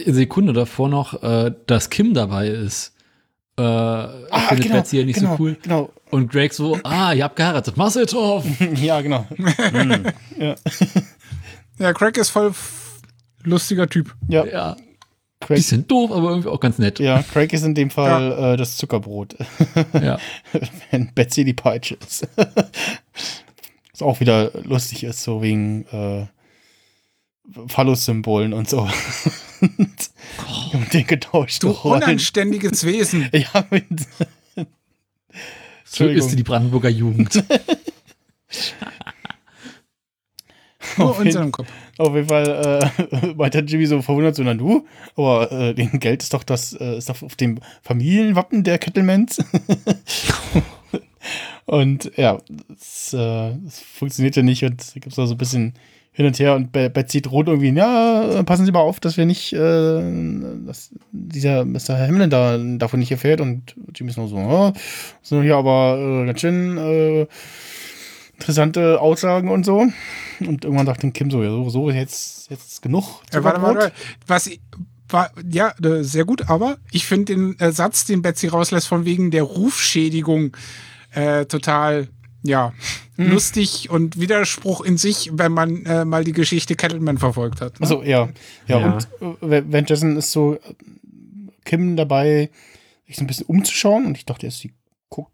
Speaker 6: Sekunde davor noch, äh, dass Kim dabei ist. Äh, findet Betsy ja nicht
Speaker 3: genau,
Speaker 6: so cool.
Speaker 3: Genau,
Speaker 6: Und Greg so, ah, ihr habt geheiratet, mach's it off.
Speaker 3: ja, genau.
Speaker 4: Ja, Craig ist voll lustiger Typ.
Speaker 3: Ja,
Speaker 6: ja,
Speaker 3: Craig,
Speaker 6: bisschen doof, aber irgendwie auch ganz nett.
Speaker 3: ja, Craig ist in dem Fall äh, das Zuckerbrot.
Speaker 6: Ja.
Speaker 3: wenn Betsy die Peitsche ist. Was auch wieder lustig ist, so wegen äh, Phallus-Symbolen und so. Und den getauscht
Speaker 4: Du
Speaker 3: Rollen.
Speaker 4: unanständiges Wesen.
Speaker 3: Ja, mit,
Speaker 6: So ist die Brandenburger Jugend.
Speaker 4: Nur
Speaker 3: Auf
Speaker 4: in
Speaker 3: jeden-
Speaker 4: seinem Kopf.
Speaker 3: Auf jeden Fall äh, meinte Jimmy so verwundert, so, na du, aber äh, den Geld ist doch das, äh, ist doch auf dem Familienwappen der Kettlemans. und ja, das, äh, das funktionierte nicht und da gibt es da so ein bisschen hin und her und Be Betsy droht irgendwie, ja, passen Sie mal auf, dass wir nicht, äh, dass dieser Mr. Hamlin da davon nicht erfährt und Jimmy ist nur so, so ja, aber äh, ganz schön äh, interessante Aussagen und so. Und irgendwann dachte Kim so, ja, so, so jetzt, jetzt ist genug.
Speaker 4: Ja, warte, warte, was war, ja, äh, sehr gut, aber ich finde den Satz, den Betsy rauslässt, von wegen der Rufschädigung, äh, total, ja,
Speaker 3: Hm.
Speaker 4: lustig und Widerspruch in sich, wenn man äh, mal die Geschichte Kettleman verfolgt hat. Ne?
Speaker 3: Also ja, ja,
Speaker 5: Ja.
Speaker 3: und äh, währenddessen ist so äh, Kim dabei, sich so ein bisschen umzuschauen und ich dachte erst, sie guckt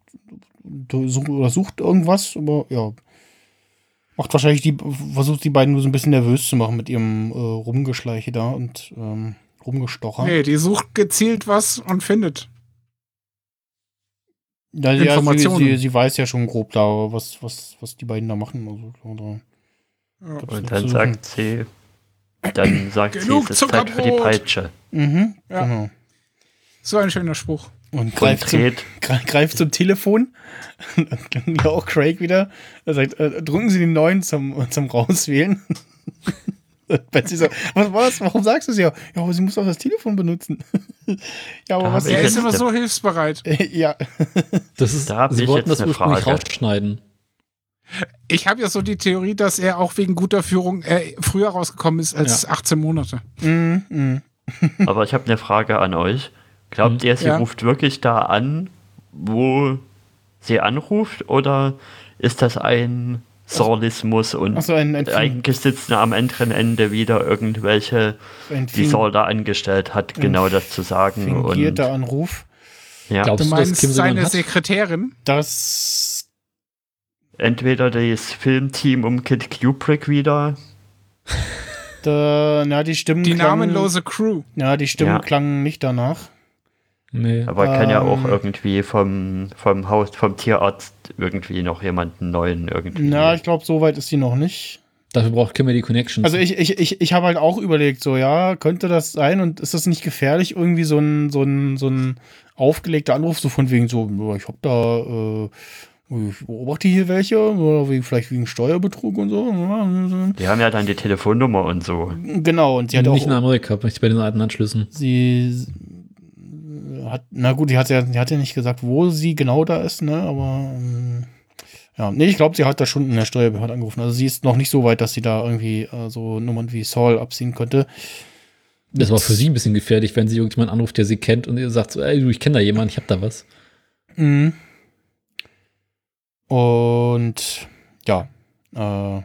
Speaker 3: oder sucht irgendwas, aber ja. Macht wahrscheinlich die, versucht die beiden nur so ein bisschen nervös zu machen mit ihrem äh, Rumgeschleiche da und ähm, Rumgestocher.
Speaker 4: Nee, die sucht gezielt was und findet.
Speaker 3: Ja, sie,
Speaker 4: Informationen.
Speaker 3: sie, sie weiß ja schon grob da, was, was, was die beiden da machen. Also, oder,
Speaker 4: Ja.
Speaker 5: Und dann sagt sie, dann sagt sie, es ist Zeit für die. Peitsche.
Speaker 3: Mhm,
Speaker 4: Ja.
Speaker 3: genau.
Speaker 4: So ein schöner Spruch.
Speaker 3: Und
Speaker 5: Und
Speaker 3: greift zum, greift zum Telefon. ja, auch Craig wieder. Er sagt, äh, drücken Sie den neuen zum, zum Rauswählen. Betsy so, was war's? Warum sagst du es ja? Ja, aber sie muss auch das Telefon benutzen. ja, aber
Speaker 5: Da
Speaker 3: was
Speaker 4: Er ist immer so hilfsbereit.
Speaker 3: ja.
Speaker 6: Das ist,
Speaker 5: Da
Speaker 6: sie
Speaker 5: ich
Speaker 6: wollten
Speaker 5: jetzt
Speaker 6: das
Speaker 5: eine
Speaker 6: ursprünglich
Speaker 5: Frage.
Speaker 6: rausschneiden.
Speaker 4: Ich habe ja so die Theorie, dass er auch wegen guter Führung äh, früher rausgekommen ist als 18 Monate.
Speaker 3: Mm, mm.
Speaker 5: aber ich habe eine Frage an euch. Glaubt ihr, sie
Speaker 4: Ja.
Speaker 5: ruft wirklich da an, wo sie anruft, oder ist das ein Saulismus und
Speaker 3: so, ein- ein-
Speaker 5: eigentlich sitzen am anderen Ende wieder irgendwelche,
Speaker 3: Ein
Speaker 5: die Saul da angestellt hat, genau das zu sagen. Und,
Speaker 3: Anruf.
Speaker 5: ja,
Speaker 6: Glaubst
Speaker 4: Du
Speaker 6: du, dass
Speaker 4: meinst
Speaker 6: Kim einen
Speaker 4: seine
Speaker 6: hat?
Speaker 4: Sekretärin?
Speaker 3: Das.
Speaker 5: entweder das Filmteam um Kid Kubrick wieder,
Speaker 3: Da, na, die Stimmen
Speaker 4: Die
Speaker 3: klangen,
Speaker 4: namenlose Crew.
Speaker 3: Ja, die Stimmen
Speaker 5: Ja.
Speaker 3: klangen nicht danach.
Speaker 6: Nee.
Speaker 5: aber kann ja auch
Speaker 3: Ähm.
Speaker 5: irgendwie vom, vom Haus, vom Tierarzt irgendwie noch jemanden neuen irgendwie.
Speaker 3: Na, ich glaube, so weit ist sie noch nicht.
Speaker 6: Dafür braucht Kim ja die Connections.
Speaker 3: Also ich, ich, ich, ich habe halt auch überlegt, so ja, könnte das sein und ist das nicht gefährlich, irgendwie so ein, so ein, so ein aufgelegter Anruf, so von wegen so, ich hab da, äh, ich beobachte hier welche, oder wegen, vielleicht wegen Steuerbetrug und so.
Speaker 5: Die haben ja dann die Telefonnummer und so.
Speaker 3: Genau, und sie hat
Speaker 6: nicht in
Speaker 3: auch,
Speaker 6: Amerika, nicht bei den alten Anschlüssen.
Speaker 3: sie hat, na gut, die hat ja, die hat ja nicht gesagt, wo sie genau da ist, ne, aber ähm, ja, nee, ich glaube, sie hat da schon in der Steuerbehörde angerufen. Also sie ist noch nicht so weit, dass sie da irgendwie äh, so Nummern wie Saul abziehen könnte.
Speaker 6: Das war für sie ein bisschen gefährlich, wenn sie irgendjemand anruft, der sie kennt und ihr sagt so, ey, du, ich kenne da jemanden, ich hab da was.
Speaker 3: Mhm. Und ja, äh,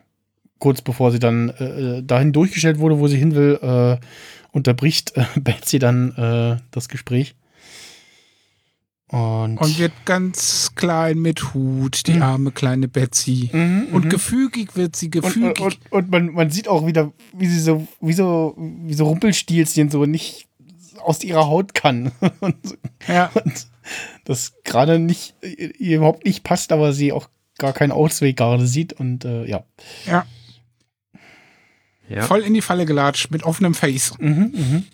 Speaker 3: kurz bevor sie dann äh, dahin durchgestellt wurde, wo sie hin will, äh, unterbricht äh, Betsy dann äh, das Gespräch. Und,
Speaker 4: Und wird ganz klein mit Hut, die
Speaker 3: Mhm.
Speaker 4: arme kleine Betsy.
Speaker 3: Mhm,
Speaker 4: Und
Speaker 3: mhm.
Speaker 4: gefügig wird sie, gefügig.
Speaker 3: und, und, und man, man sieht auch wieder, wie sie so, wie so, wie so Rumpelstilzchen so nicht aus ihrer Haut kann. und,
Speaker 4: ja.
Speaker 3: und das gerade nicht, ihr überhaupt nicht passt, aber sie auch gar keinen Ausweg gerade sieht und äh, ja.
Speaker 4: ja,
Speaker 5: Ja.
Speaker 4: voll in die Falle gelatscht mit offenem Face.
Speaker 3: Mhm, mhm.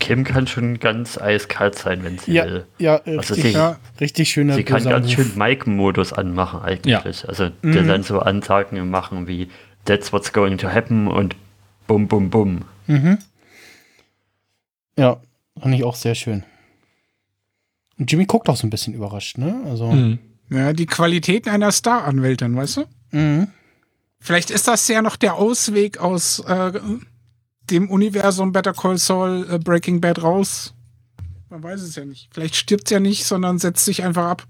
Speaker 5: Kim kann schon ganz eiskalt sein, wenn sie
Speaker 3: Ja,
Speaker 5: will.
Speaker 3: ja,
Speaker 5: Also
Speaker 3: richtig,
Speaker 5: sie-
Speaker 4: Ja,
Speaker 3: richtig schöner
Speaker 5: Sie kann ganz schön Mike-Modus anmachen eigentlich. Also der
Speaker 3: Mhm.
Speaker 5: dann so Ansagen machen wie That's what's going to happen und bum bum bum.
Speaker 3: Mhm. Ja, fand ich auch sehr schön. Und Jimmy guckt auch so ein bisschen überrascht, ne? Also.
Speaker 6: Mhm.
Speaker 4: ja, die Qualitäten einer Star-Anwältin, weißt du?
Speaker 3: Mhm.
Speaker 4: Vielleicht ist das ja noch der Ausweg aus äh, dem Universum Better Call Saul äh, Breaking Bad raus. Man weiß es ja nicht. Vielleicht stirbt ja nicht, sondern setzt sich einfach ab.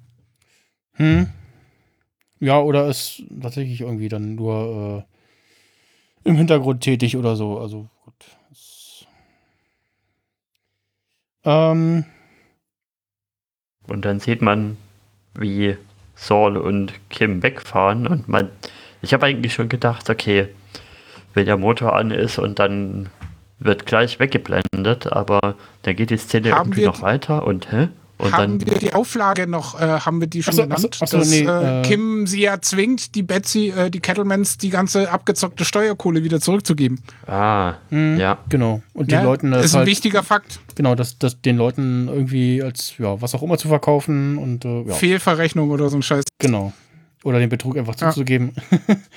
Speaker 3: Hm. Ja, oder ist tatsächlich irgendwie dann nur äh, im Hintergrund tätig oder so. Also gut. Es- Ähm,
Speaker 5: Und dann sieht man, wie Saul und Kim wegfahren und man, ich habe eigentlich schon gedacht, okay, wenn der Motor an ist und dann wird gleich weggeblendet, aber dann geht die Szene
Speaker 4: Haben
Speaker 5: irgendwie
Speaker 4: wir
Speaker 5: noch weiter und hä? Und
Speaker 4: haben
Speaker 5: dann,
Speaker 4: wir die Auflage noch, äh, haben wir die schon
Speaker 3: Ach so,
Speaker 4: genannt,
Speaker 3: ach so, ach so,
Speaker 4: dass
Speaker 3: nee,
Speaker 4: äh,
Speaker 3: äh,
Speaker 4: Kim sie ja zwingt, die Betsy, äh, die Kettlemans, die ganze abgezockte Steuerkohle wieder zurückzugeben.
Speaker 5: ah,
Speaker 3: Mhm.
Speaker 5: ja.
Speaker 3: Genau. Und die
Speaker 4: Ja,
Speaker 3: Leuten
Speaker 4: das ist ein
Speaker 3: halt,
Speaker 4: wichtiger Fakt.
Speaker 3: genau, das, das den Leuten irgendwie als, ja, was auch immer zu verkaufen und äh, ja,
Speaker 4: Fehlverrechnung oder so ein Scheiß.
Speaker 3: genau. Oder den Betrug einfach
Speaker 4: Ja.
Speaker 3: zuzugeben.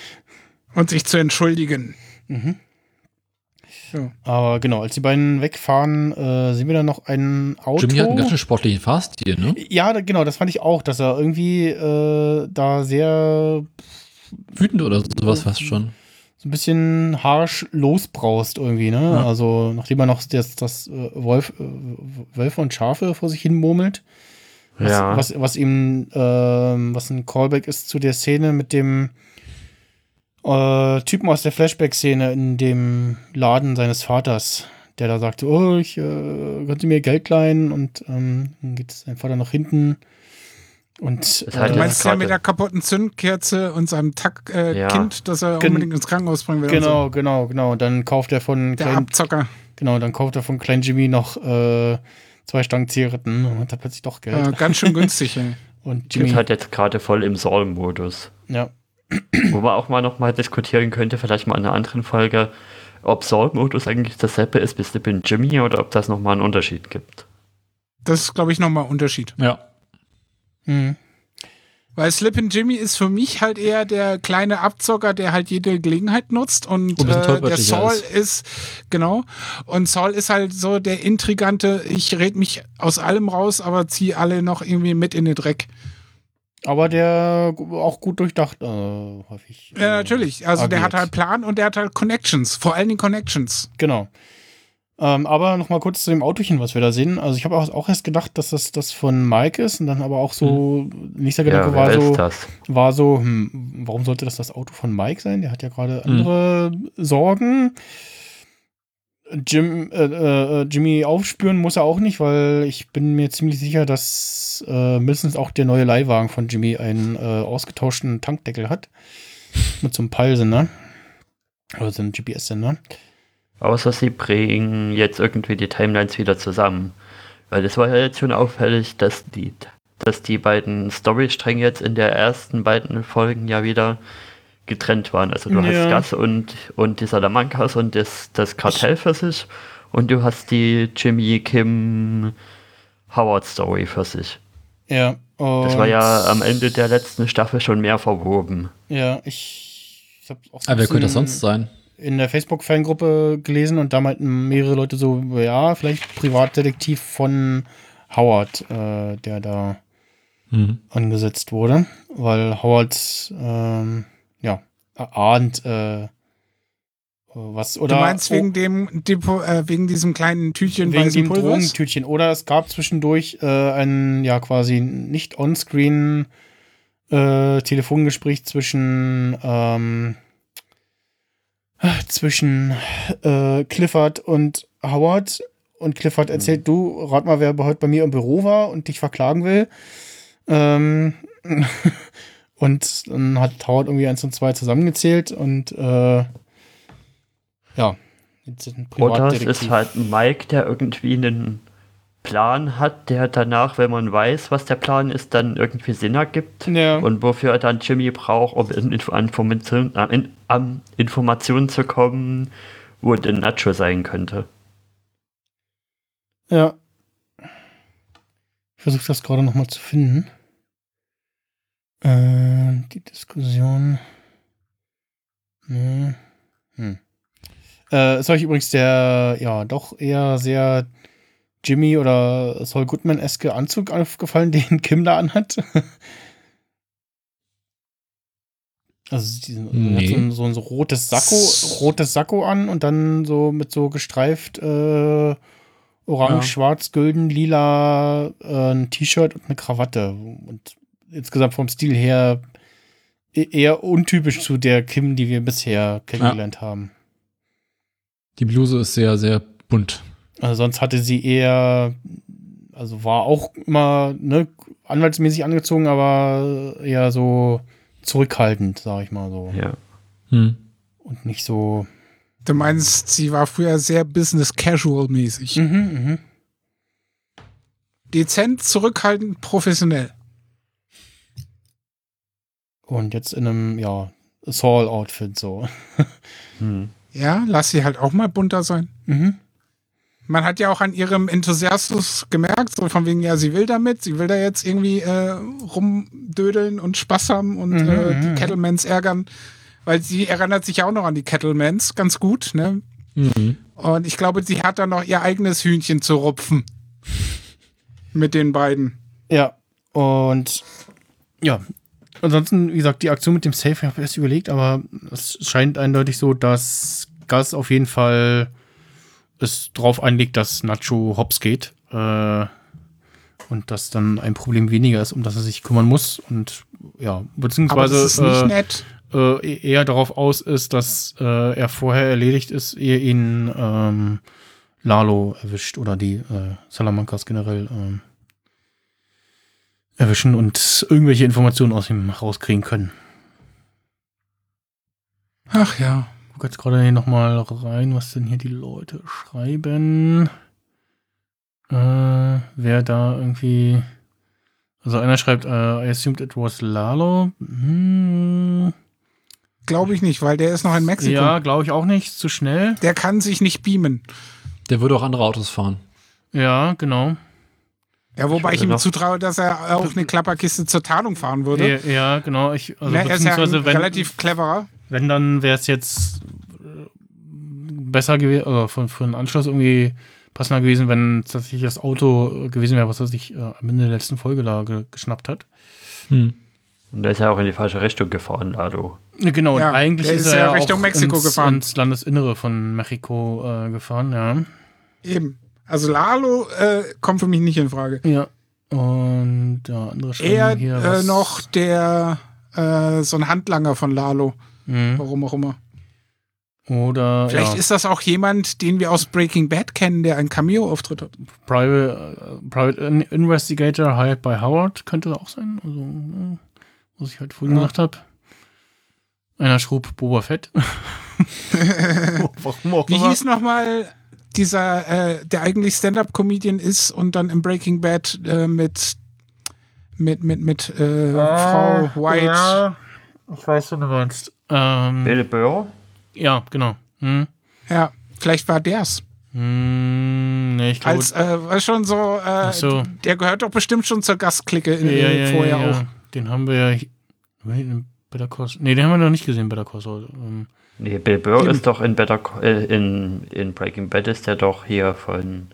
Speaker 4: Und sich zu entschuldigen.
Speaker 3: Aber genau, als die beiden wegfahren, äh, sehen wir dann noch ein Auto.
Speaker 6: Jimmy hat einen ganz schön sportlichen Fahrstil, ne?
Speaker 3: ja, da- genau, das fand ich auch, dass er irgendwie äh, da sehr
Speaker 6: Wütend oder sowas fast schon.
Speaker 3: so ein bisschen harsch losbraust irgendwie, ne?
Speaker 6: Ja.
Speaker 3: Also, nachdem er noch das, das äh, Wolf, äh, Wölfe und Schafe vor sich hin murmelt. Was,
Speaker 5: Ja.
Speaker 3: was, was ihm, ähm, was ein Callback ist zu der Szene mit dem äh, Typen aus der Flashback-Szene in dem Laden seines Vaters, der da sagte, oh, ich äh, könnte mir Geld leihen und ähm, dann geht sein Vater nach hinten und
Speaker 5: halt
Speaker 4: Du
Speaker 5: Ja,
Speaker 3: äh,
Speaker 4: meinst ja mit der kaputten Zündkerze und seinem Tack, äh,
Speaker 5: Ja.
Speaker 4: Kind, das er
Speaker 3: Gen-
Speaker 4: unbedingt ins Krankenhaus bringen will. und
Speaker 3: genau, genau, genau. Und dann kauft er von
Speaker 4: So. Der
Speaker 3: Klein,
Speaker 4: Abzocker.
Speaker 3: genau, dann kauft er von Klein Jimmy noch äh, zwei Stangen Zigaretten und hat er plötzlich doch Geld.
Speaker 4: Äh, ganz schön günstig. ey.
Speaker 3: Und
Speaker 5: Jimmy ist halt jetzt gerade voll im Saul-Modus.
Speaker 3: ja,
Speaker 5: Wo man auch mal nochmal diskutieren könnte, vielleicht mal in einer anderen Folge, ob Saul-Modus eigentlich dasselbe ist wie Slippin' Jimmy oder ob das nochmal einen Unterschied gibt.
Speaker 4: Das ist, glaube ich, nochmal ein Unterschied.
Speaker 6: Ja.
Speaker 3: mhm.
Speaker 4: Weil Slippin' Jimmy ist für mich halt eher der kleine Abzocker, der halt jede Gelegenheit nutzt. Und äh, der Saul
Speaker 6: ist.
Speaker 4: ist. genau. Und Saul ist halt so der intrigante, ich red mich aus allem raus, aber zieh alle noch irgendwie mit in den Dreck.
Speaker 3: Aber der auch gut durchdacht, äh, häufig.
Speaker 4: Ja,
Speaker 3: äh,
Speaker 4: natürlich. Also der
Speaker 3: agiert.
Speaker 4: hat halt Plan und der hat halt Connections. Vor allen Dingen Connections.
Speaker 3: Genau. Ähm, aber noch mal kurz zu dem Autochen, was wir da sehen. Also ich habe auch, auch erst gedacht, dass das das von Mike ist und dann aber auch so, nächster Gedanke
Speaker 5: ja,
Speaker 3: war so, war so, hm, warum sollte das das Auto von Mike sein? Der hat ja gerade
Speaker 6: Hm.
Speaker 3: andere Sorgen. Jim, äh, äh, Jimmy aufspüren muss er auch nicht, weil ich bin mir ziemlich sicher, dass äh, mindestens auch der neue Leihwagen von Jimmy einen äh, ausgetauschten Tankdeckel hat. Mit so einem Peilsender. Oder so einem GPS-Sender.
Speaker 5: Außer sie bringen jetzt irgendwie die Timelines wieder zusammen. Weil es war ja jetzt schon auffällig, dass die, dass die beiden Storystränge jetzt in der ersten beiden Folgen ja wieder getrennt waren. Also du
Speaker 3: Ja.
Speaker 5: hast Gas und, und die Salamancas und das, das Kartell für sich und du hast die Jimmy Kim Howard Story für sich.
Speaker 3: Ja.
Speaker 5: Das war ja am Ende der letzten Staffel schon mehr verwoben.
Speaker 3: Ja, ich, ich habe auch so
Speaker 6: Aber wer könnte das sonst sein?
Speaker 3: in der Facebook-Fangruppe gelesen und da meinten mehrere Leute so, ja, vielleicht Privatdetektiv von Howard, äh, der da
Speaker 6: Hm.
Speaker 3: angesetzt wurde, weil Howard ähm, erahnt äh, was oder
Speaker 4: du meinst
Speaker 3: oh,
Speaker 4: wegen dem Depo, äh, wegen diesem kleinen Tütchen
Speaker 3: wegen dem
Speaker 4: Pulvers?
Speaker 3: Drogentütchen oder es gab zwischendurch äh, ein ja quasi nicht on-screen äh, Telefongespräch zwischen ähm, zwischen äh, Clifford und Howard und Clifford erzählt, du, rat mal, wer heute bei mir im Büro war und dich verklagen will. Ähm, und dann hat Howard irgendwie eins und zwei zusammengezählt und äh, ja,
Speaker 5: Oder es ist halt Mike, der irgendwie einen Plan hat, der danach, wenn man weiß, was der Plan ist, dann irgendwie Sinn ergibt.
Speaker 3: Ja.
Speaker 5: Und wofür er dann Jimmy braucht, um in, an Information, äh, in, an Informationen zu kommen, wo der Nacho sein könnte.
Speaker 3: Ja. Ich versuche das gerade nochmal zu finden. Äh, die Diskussion. Hm. Hm. Äh, ist euch übrigens der, ja, doch eher sehr Jimmy oder Saul Goodman-eske Anzug aufgefallen, den Kim da anhat? Also diesen, hat so, ein, so ein so rotes Sakko, rotes Sakko an und dann so mit so gestreift äh, orange,
Speaker 4: Ja.
Speaker 3: schwarz, gülden, lila äh, ein T-Shirt und eine Krawatte. Und insgesamt vom Stil her e- eher untypisch zu der Kim, die wir bisher kennengelernt haben.
Speaker 6: Die Bluse ist sehr, sehr bunt.
Speaker 3: Also sonst hatte sie eher, also war auch immer ne, anwaltsmäßig angezogen, aber eher so zurückhaltend, sag ich mal so.
Speaker 5: Ja.
Speaker 6: Hm.
Speaker 3: Und nicht so.
Speaker 4: Du meinst, sie war früher sehr business casual mäßig.
Speaker 3: Mhm, mhm.
Speaker 4: Dezent, zurückhaltend, professionell.
Speaker 3: Und jetzt in einem, ja, Saul-Outfit so.
Speaker 4: Ja, lass sie halt auch mal bunter sein.
Speaker 3: Mhm.
Speaker 4: Man hat ja auch an ihrem Enthusiasmus gemerkt, so von wegen, ja, sie will damit, sie will da jetzt irgendwie äh, rumdödeln und Spaß haben und
Speaker 3: Mhm,
Speaker 4: äh, die
Speaker 3: mhm.
Speaker 4: Kettlemans ärgern. Weil sie erinnert sich ja auch noch an die Kettlemans ganz gut, ne?
Speaker 6: Mhm.
Speaker 4: Und ich glaube, sie hat dann noch ihr eigenes Hühnchen zu rupfen. Mit den beiden.
Speaker 3: Ja, und ja, ansonsten, wie gesagt, die Aktion mit dem Safe, ich habe erst überlegt, aber es scheint eindeutig so, dass Gus auf jeden Fall es drauf einlegt, dass Nacho hops geht. Äh, und dass dann ein Problem weniger ist, um das er sich kümmern muss. Und ja, beziehungsweise äh, äh, eher darauf aus ist, dass äh, er vorher erledigt ist, ehe ihn ähm, Lalo erwischt oder die äh, Salamancas generell ähm, erwischen und irgendwelche Informationen aus ihm rauskriegen können.
Speaker 4: Ach ja.
Speaker 3: Ich gucke jetzt gerade hier nochmal rein, was denn hier die Leute schreiben. Äh, wer da irgendwie. Also einer schreibt, äh, I assumed it was Lalo. Hm,
Speaker 4: Glaube ich nicht, weil der ist noch in Mexiko.
Speaker 3: ja, glaube ich auch nicht. Zu schnell.
Speaker 4: Der kann sich nicht beamen.
Speaker 6: Der würde auch andere Autos fahren.
Speaker 3: Ja, genau.
Speaker 4: Ja, wobei ich,
Speaker 5: würde
Speaker 4: ihm
Speaker 5: noch-
Speaker 4: zutraue, dass er auf eine Klapperkiste zur Tarnung fahren würde.
Speaker 3: Ja, ja, genau. Ich, also
Speaker 4: Ne, er ist ja
Speaker 3: wenn,
Speaker 4: relativ cleverer.
Speaker 3: wenn dann wäre es jetzt äh, besser gewesen, oder für, für einen Anschluss irgendwie passender gewesen, wenn es tatsächlich das Auto äh, gewesen wäre, was er sich äh, am Ende der letzten Folge da ge geschnappt hat.
Speaker 6: Hm.
Speaker 5: Und der ist ja auch in die falsche Richtung gefahren, Lado.
Speaker 3: Genau,
Speaker 4: Ja,
Speaker 3: und eigentlich
Speaker 4: der
Speaker 3: ist
Speaker 4: ist
Speaker 3: er
Speaker 4: ja
Speaker 3: ja
Speaker 4: Richtung
Speaker 3: auch
Speaker 4: Mexiko
Speaker 3: ins,
Speaker 4: gefahren.
Speaker 3: ins Landesinnere von Mexiko äh, gefahren, ja.
Speaker 4: Eben. Also Lalo äh, kommt für mich nicht in Frage.
Speaker 3: Ja. Und ja, andere
Speaker 4: Eher
Speaker 3: hier
Speaker 4: äh, noch der äh, so ein Handlanger von Lalo.
Speaker 3: Mhm.
Speaker 4: Warum auch immer.
Speaker 3: Oder
Speaker 4: Vielleicht
Speaker 3: ja,
Speaker 4: ist das auch jemand, den wir aus Breaking Bad kennen, der einen Cameo-Auftritt hat.
Speaker 3: Private, äh, Private In- Investigator hired by Howard könnte auch sein. Also, äh, was ich halt vorhin
Speaker 4: Ja.
Speaker 3: gesagt habe. Einer schrub Boba Fett. Warum auch
Speaker 4: Wie hieß nochmal dieser, äh, der eigentlich Stand-Up-Comedian ist und dann im Breaking Bad äh, mit mit, mit, mit äh, Frau White.
Speaker 3: Ah, Ja, ich weiß, was du meinst. Ähm,
Speaker 5: Bill Burr?
Speaker 3: ja, genau. Hm.
Speaker 4: Ja, vielleicht war der's.
Speaker 3: Hm, nee, ich glaube,
Speaker 4: Als, äh, war schon so, äh,
Speaker 3: so.
Speaker 4: der gehört doch bestimmt schon zur Gastklicke in,
Speaker 3: ja, ja,
Speaker 4: vorher
Speaker 3: ja,
Speaker 4: auch.
Speaker 3: Den haben wir ja in Better Call Nee, den haben wir noch nicht gesehen, Better Call Saul. Ähm,
Speaker 5: Nee, Bill Burr
Speaker 4: Eben.
Speaker 5: ist doch in Better äh, in, in Breaking Bad ist der doch hier von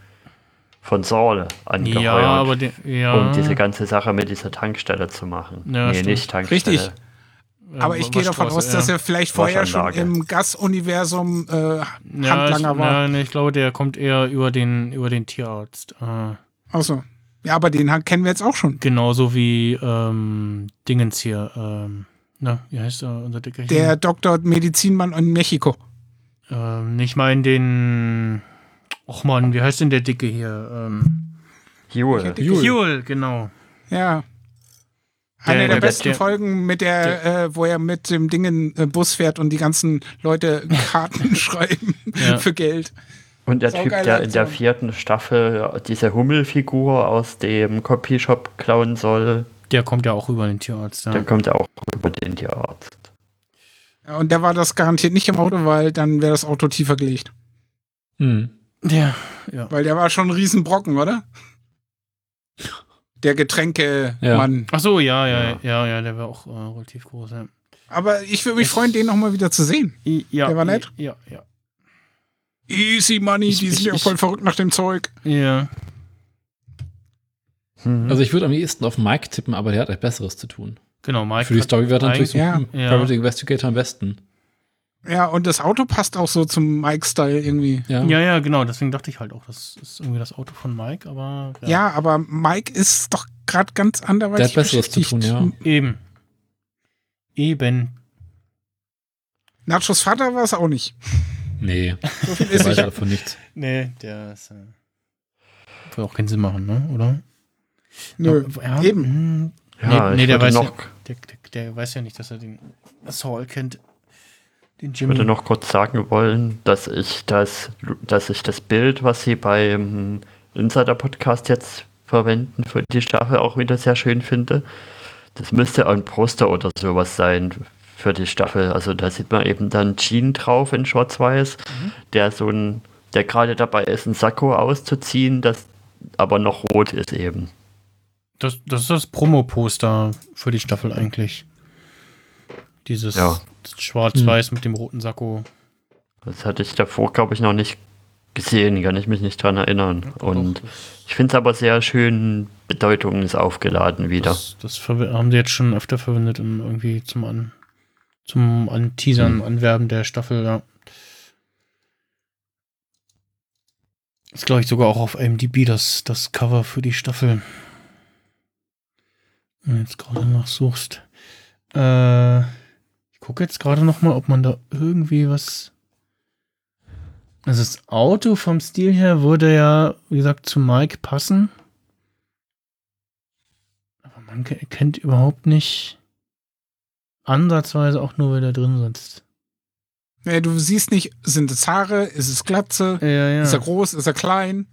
Speaker 5: von Saul angeheuert.
Speaker 3: ja, aber den, ja.
Speaker 5: um diese ganze Sache mit dieser Tankstelle zu machen.
Speaker 3: Ja,
Speaker 5: nee,
Speaker 3: stimmt.
Speaker 5: nicht Tankstelle.
Speaker 4: Richtig. Aber ich gehe davon aus, dass er vielleicht vorher schon im Gas-Universum äh,
Speaker 3: ja,
Speaker 4: Handlanger
Speaker 3: ich,
Speaker 4: war.
Speaker 3: Nee, ich glaube, der kommt eher über den, über den Tierarzt. Äh,
Speaker 4: Achso. Ja, aber den kennen wir jetzt auch schon.
Speaker 3: genauso wie ähm, Dingens hier. Ähm, na, wie heißt er, unser Dicker hier?
Speaker 4: Der Doktor Medizinmann in Mexiko.
Speaker 3: Ähm, nicht mal in den. Och man, wie heißt denn der Dicke hier? Ähm,
Speaker 5: Huel.
Speaker 3: Huel, genau.
Speaker 4: Ja. Eine
Speaker 3: Der-
Speaker 4: der,
Speaker 3: der-
Speaker 4: besten
Speaker 3: der-
Speaker 4: Folgen, mit der, äh, wo er mit dem Dingen äh, Bus fährt und die ganzen Leute Karten schreiben
Speaker 3: Ja.
Speaker 4: für Geld.
Speaker 5: Und der Typ, der in der vierten Staffel diese Hummelfigur aus dem Copyshop klauen soll,
Speaker 3: Der kommt ja auch über den Tierarzt. Ja.
Speaker 5: der kommt ja auch über den Tierarzt.
Speaker 4: Ja, und der war das garantiert nicht im Auto, weil dann wäre das Auto tiefer gelegt.
Speaker 6: Hm.
Speaker 3: Der, ja.
Speaker 4: Weil der war schon ein Riesenbrocken, oder? Der Getränkemann.
Speaker 3: Ach so, ja, ja,
Speaker 5: Ja.
Speaker 3: ja, ja, der war auch äh, relativ groß. Ja.
Speaker 4: Aber ich würde mich freuen, den nochmal wieder zu sehen.
Speaker 3: I- ja,
Speaker 4: Der war nett?
Speaker 3: Ja, ja.
Speaker 4: Easy Money,
Speaker 3: Ich-
Speaker 4: die sind
Speaker 3: ich-
Speaker 4: ja
Speaker 3: ich-
Speaker 4: voll verrückt nach dem Zeug.
Speaker 3: Ja.
Speaker 5: Mhm.
Speaker 6: Also ich würde am ehesten auf Mike tippen, aber der hat etwas Besseres zu tun.
Speaker 3: Genau, Mike.
Speaker 6: Für die Story wäre natürlich so
Speaker 4: Ja.
Speaker 3: Ja.
Speaker 6: Private Investigator am besten.
Speaker 4: Ja, und das Auto passt auch so zum Mike-Style irgendwie.
Speaker 6: Ja.
Speaker 3: Ja, ja, genau. Deswegen dachte ich halt auch, das ist irgendwie das Auto von Mike, aber.
Speaker 4: Ja, aber Mike ist doch gerade ganz
Speaker 6: Der
Speaker 4: anderweitig
Speaker 6: hat Besseres zu tun, ja.
Speaker 3: Eben. Eben.
Speaker 4: Nachos Vater war es auch nicht.
Speaker 6: Nee,
Speaker 4: So viel
Speaker 6: der
Speaker 4: ist
Speaker 6: weiß
Speaker 4: sicher.
Speaker 6: davon nichts.
Speaker 3: Nee, der ist. Äh, auch keinen Sinn machen, ne? Oder?
Speaker 4: Nö,
Speaker 3: Ja,
Speaker 4: eben.
Speaker 3: hm,
Speaker 5: ja,
Speaker 3: nee,
Speaker 5: ich
Speaker 3: nee, der weiß
Speaker 5: noch,
Speaker 3: ja, der, der, der weiß ja nicht, dass er den Saul kennt. Den
Speaker 5: ich
Speaker 3: Jimmy.
Speaker 5: würde noch kurz sagen wollen, dass ich das, dass ich das Bild, was sie beim Insider-Podcast jetzt verwenden für die Staffel auch wieder sehr schön finde. Das müsste ein Poster oder sowas sein für die Staffel. Also da sieht man eben dann Jean drauf in Schwarz-Weiß, der so ein, der gerade dabei ist, ein Sakko auszuziehen, das aber noch rot ist eben.
Speaker 3: Das, das ist das Promo-Poster für die Staffel eigentlich. Dieses
Speaker 5: Ja.
Speaker 3: Schwarz-Weiß mit dem roten Sakko.
Speaker 5: Das hatte ich davor, glaube ich, noch nicht gesehen, kann ich mich nicht dran erinnern. Und
Speaker 3: Doch,
Speaker 5: ich finde es aber sehr schön bedeutungsaufgeladen wieder.
Speaker 3: das, das haben sie jetzt schon öfter verwendet, um irgendwie zum An zum Anteasern, Anwerben der Staffel, ja. Ist, glaube ich, sogar auch auf IMDb das, das Cover für die Staffel. Wenn du jetzt gerade nachsuchst. Äh, ich gucke jetzt gerade noch mal, ob man da irgendwie was. Also das Auto vom Stil her würde ja, wie gesagt, zu Mike passen. Aber man ke- kennt überhaupt nicht ansatzweise auch nur, wer da drin sitzt.
Speaker 4: Ja, du siehst nicht, sind es Haare, ist es Glatze,
Speaker 3: Ja, ja.
Speaker 4: ist er groß, ist er klein.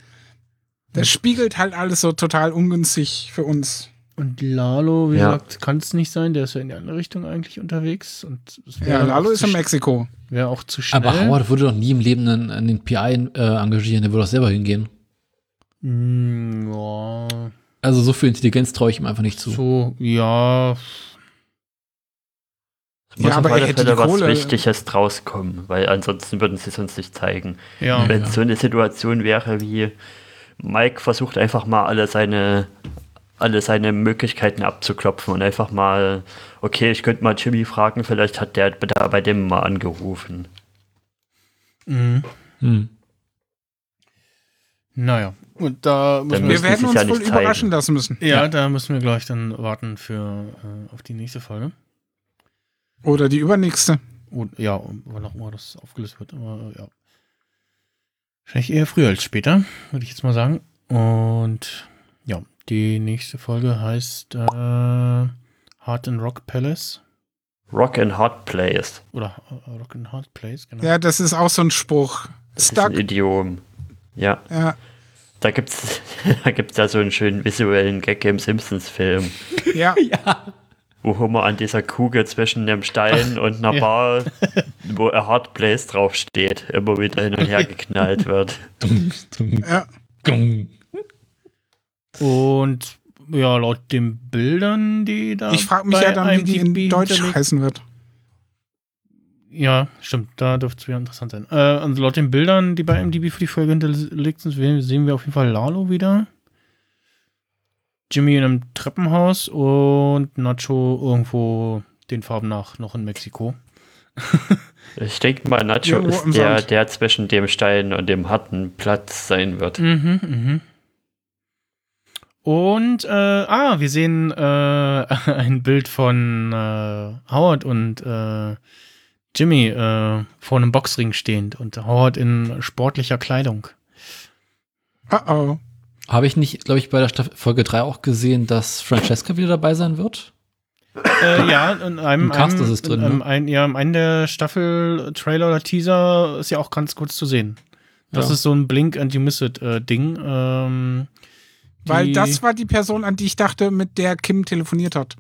Speaker 4: Das spiegelt halt alles so total ungünstig für uns.
Speaker 3: Und Lalo, wie
Speaker 5: Ja.
Speaker 3: gesagt, kann es nicht sein. Der ist ja in die andere Richtung eigentlich unterwegs. Und
Speaker 4: Ja, Lalo ist in Mexiko.
Speaker 3: Wäre auch zu schnell.
Speaker 6: Aber Howard würde doch nie im Leben einen, einen PI äh, engagieren, der würde doch selber hingehen.
Speaker 3: Mm, ja,
Speaker 6: Also so viel Intelligenz traue ich ihm einfach nicht zu.
Speaker 3: so, ja.
Speaker 5: Es muss
Speaker 4: Ja,
Speaker 5: auf
Speaker 4: aber er
Speaker 5: alle
Speaker 4: hätte
Speaker 5: Fälle
Speaker 4: die
Speaker 5: was
Speaker 4: Kohle.
Speaker 5: Wichtiges draus kommen, weil ansonsten würden sie es uns nicht zeigen.
Speaker 3: Ja,
Speaker 5: Wenn
Speaker 6: ja.
Speaker 5: es so eine Situation wäre wie Mike versucht einfach mal alle seine alle seine Möglichkeiten abzuklopfen und einfach mal, okay, ich könnte mal Jimmy fragen, vielleicht hat der da bei dem mal angerufen.
Speaker 3: Mhm.
Speaker 6: Hm.
Speaker 3: Naja, und da müssen wir,
Speaker 4: Wir werden uns
Speaker 5: ja
Speaker 4: wohl
Speaker 5: nicht zeigen.
Speaker 4: überraschen lassen müssen.
Speaker 3: ja, da müssen wir gleich dann warten für äh, auf die nächste Folge.
Speaker 4: Oder die übernächste.
Speaker 3: Und, ja, wann auch immer das aufgelöst wird, aber ja. Wahrscheinlich eher früher als später, würde ich jetzt mal sagen. Und ja, die nächste Folge heißt äh, Heart and Rock Palace.
Speaker 5: Rock and Hard Plays.
Speaker 3: Oder äh, Rock and Heart Place, genau.
Speaker 4: Ja, das ist auch so ein Spruch.
Speaker 5: Das ist
Speaker 4: Stuck.
Speaker 5: ein Idiom. Ja,
Speaker 4: Ja,
Speaker 5: da gibt's da gibt's ja so einen schönen visuellen Gag im Simpsons-Film,
Speaker 4: ja.
Speaker 5: wo Homer an dieser Kugel zwischen dem Stein und einer
Speaker 3: ja.
Speaker 5: Bar, wo a Hard Place draufsteht, immer wieder hin und her geknallt wird.
Speaker 4: ja.
Speaker 3: Und ja, laut den Bildern, die da.
Speaker 4: Ich frage mich
Speaker 3: bei
Speaker 4: ja dann, wie die in
Speaker 3: IMDb
Speaker 4: Deutsch
Speaker 3: hinterlegt-
Speaker 4: heißen wird.
Speaker 3: Ja, stimmt, da dürfte es wieder interessant sein. Äh, also laut den Bildern, die bei MDB für die Folge hinterlegt sind, sehen sehen wir auf jeden Fall Lalo wieder. Jimmy in einem Treppenhaus und Nacho irgendwo den Farben nach noch in Mexiko.
Speaker 5: Ich denke mal, Nacho
Speaker 4: im
Speaker 5: ist der,
Speaker 4: Sand.
Speaker 5: der zwischen dem Stein und dem harten Platz sein wird.
Speaker 3: Mhm, mhm. Und, äh, ah, wir sehen äh, ein Bild von äh, Howard und äh, Jimmy äh, vor einem Boxring stehend und Howard in sportlicher Kleidung.
Speaker 4: Oh oh.
Speaker 6: Habe ich nicht, glaube ich, bei der Staffel Folge 3 auch gesehen, dass Francesca wieder dabei sein wird?
Speaker 3: Äh, ja, in einem,
Speaker 6: Im Cast
Speaker 3: einem,
Speaker 6: ist es drin,
Speaker 3: in einem,
Speaker 6: ne?
Speaker 3: ein, ja, im einen der Staffel-Trailer oder Teaser ist ja auch ganz kurz zu sehen. Das
Speaker 6: Ja.
Speaker 3: ist so ein Blink and you miss it äh, Ding. Ähm,
Speaker 4: Weil das war die Person, an die ich dachte, mit der Kim telefoniert hat.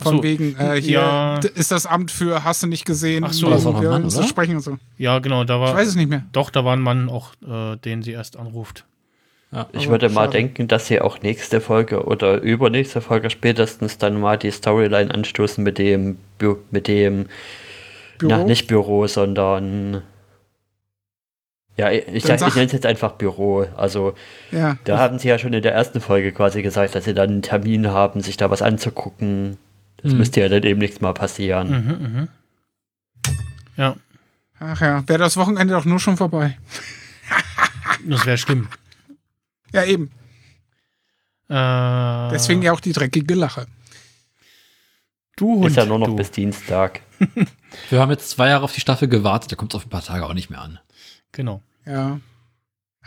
Speaker 4: Von
Speaker 3: so.
Speaker 4: wegen, äh, hier
Speaker 3: Ja.
Speaker 4: ist das Amt für hast du nicht gesehen,
Speaker 3: Ach so.
Speaker 4: um
Speaker 6: Das war doch ein
Speaker 4: wir
Speaker 6: Mann,
Speaker 4: uns zu
Speaker 6: oder?
Speaker 4: sprechen und so.
Speaker 3: Ja, genau, da
Speaker 4: Ich
Speaker 3: war.
Speaker 4: weiß es nicht mehr.
Speaker 3: Doch, da war ein Mann auch, äh, den sie erst anruft.
Speaker 6: Ja.
Speaker 5: Ich würde mal
Speaker 4: schade.
Speaker 5: denken, dass sie auch nächste Folge oder übernächste Folge spätestens dann mal die Storyline anstoßen mit dem, mit dem,
Speaker 4: Büro?
Speaker 5: na, nicht Büro, sondern, ja, ich, ich,
Speaker 4: Dann
Speaker 5: ich
Speaker 4: sag-
Speaker 5: nenne es jetzt einfach Büro. Also,
Speaker 4: Ja.
Speaker 5: da haben sie ja schon in der ersten Folge quasi gesagt, dass sie dann einen Termin haben, sich da was anzugucken. Das
Speaker 6: Mhm.
Speaker 5: müsste ja dann demnächst mal passieren.
Speaker 3: Mhm, mhm. Ja,
Speaker 4: Ach ja, wäre das Wochenende doch nur schon vorbei.
Speaker 3: das wäre schlimm.
Speaker 4: Ja, eben.
Speaker 3: Äh,
Speaker 4: Deswegen ja auch die dreckige Lache.
Speaker 3: du Hund,
Speaker 5: Ist ja nur noch
Speaker 3: du.
Speaker 5: bis Dienstag.
Speaker 6: Wir haben jetzt zwei Jahre auf die Staffel gewartet, da kommt es auf ein paar Tage auch nicht mehr an.
Speaker 3: Genau.
Speaker 4: Ja.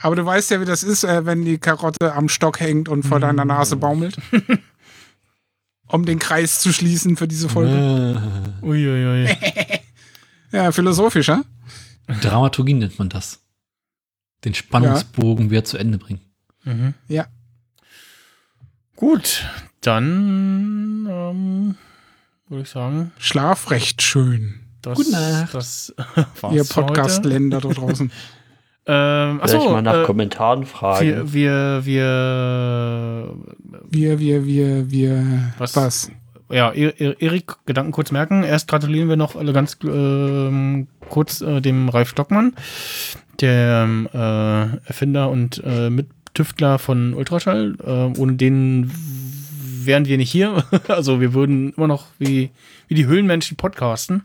Speaker 4: Aber du weißt ja, wie das ist, äh, wenn die Karotte am Stock hängt und vor deiner Nase baumelt. um den Kreis zu schließen für diese Folge.
Speaker 6: Äh,
Speaker 3: Uiuiui.
Speaker 4: Ja, philosophisch, ja?
Speaker 6: Dramaturgie nennt man das. Den Spannungsbogen wieder zu Ende bringen.
Speaker 3: mhm.
Speaker 4: Ja.
Speaker 3: Gut, dann ähm, würde ich sagen,
Speaker 4: Schlaf recht schön.
Speaker 3: das,
Speaker 6: Gute Nacht.
Speaker 3: das war's
Speaker 4: Ihr. Podcast-Länder da draußen.
Speaker 3: Ähm,
Speaker 5: Vielleicht
Speaker 3: achso,
Speaker 5: mal nach
Speaker 3: äh,
Speaker 5: Kommentaren fragen.
Speaker 3: wir, wir, wir,
Speaker 4: Wir, wir, wir, wir.
Speaker 3: Was?
Speaker 4: Was?
Speaker 3: ja, Erik, Gedanken kurz merken. Erst gratulieren wir noch alle ganz ähm, kurz äh, dem Ralf Stockmann, der äh, Erfinder und äh, Mittüftler von Ultraschall. Äh, ohne den wären wir nicht hier. also wir würden immer noch wie, wie die Höhlenmenschen podcasten.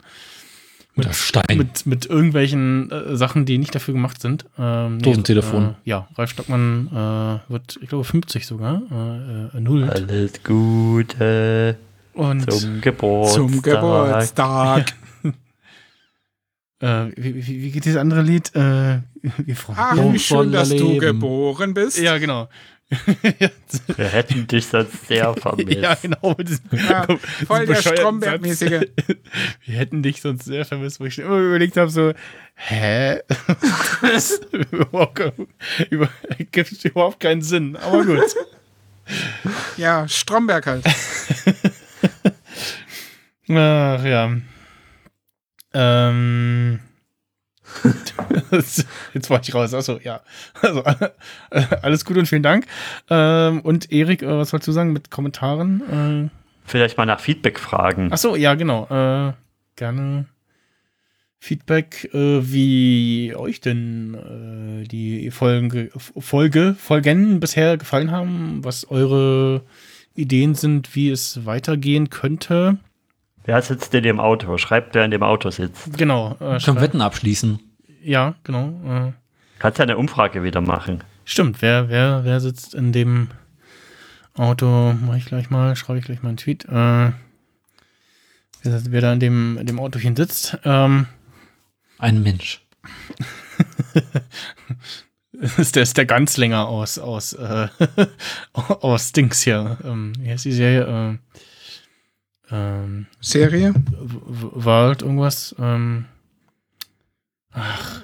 Speaker 6: Mit Stein.
Speaker 3: Mit, mit irgendwelchen äh, Sachen, die nicht dafür gemacht sind. Ähm,
Speaker 6: Dosentelefon.
Speaker 3: Äh, ja, Ralf Stockmann äh, wird, ich glaube, 50 sogar. Äh, äh, null.
Speaker 5: Alles Gute
Speaker 3: Und
Speaker 5: zum Geburtstag.
Speaker 4: Zum Geburtstag.
Speaker 3: äh, wie, wie, wie geht dieses andere Lied? Äh, wir freuen
Speaker 4: Ach, wie schön, dass du geboren bist.
Speaker 3: Ja, genau.
Speaker 5: Wir hätten dich sonst sehr vermisst.
Speaker 3: ja, genau. Diesem,
Speaker 4: Ja, voll der Stromberg-mäßige.
Speaker 3: Wir hätten dich sonst sehr vermisst, wo ich schon immer überlegt habe, so, hä? das über, gibt überhaupt keinen Sinn, aber gut.
Speaker 4: Ja, Stromberg halt.
Speaker 3: Ach ja. Ähm. Jetzt war ich raus. Achso, ja. Also, alles gut und vielen Dank. Ähm, und Erik, äh, was sollst du sagen mit Kommentaren? Äh,
Speaker 5: Vielleicht mal nach Feedback fragen.
Speaker 3: achso, ja, genau. Äh, gerne Feedback, äh, wie euch denn äh, die Folge, Folge, Folgen bisher gefallen haben, was eure Ideen sind, wie es weitergehen könnte.
Speaker 5: Wer sitzt in dem Auto? Schreibt, wer in dem Auto sitzt.
Speaker 3: Genau. Äh,
Speaker 6: Können Wetten abschließen.
Speaker 3: Ja, genau. Äh,
Speaker 5: Kannst ja eine Umfrage wieder machen.
Speaker 3: stimmt, wer, wer, wer sitzt in dem Auto? Mache ich gleich mal, schreibe ich gleich mal einen Tweet. Äh, wer, wer da in dem, in dem Autochen sitzt. Ähm,
Speaker 6: Ein Mensch.
Speaker 3: das ist der, ist der Ganzlänger aus, aus, äh, aus Dings hier. Ähm, wie heißt die Serie? Äh, ähm,
Speaker 4: Serie?
Speaker 3: W- W- World, irgendwas. Ähm, ach.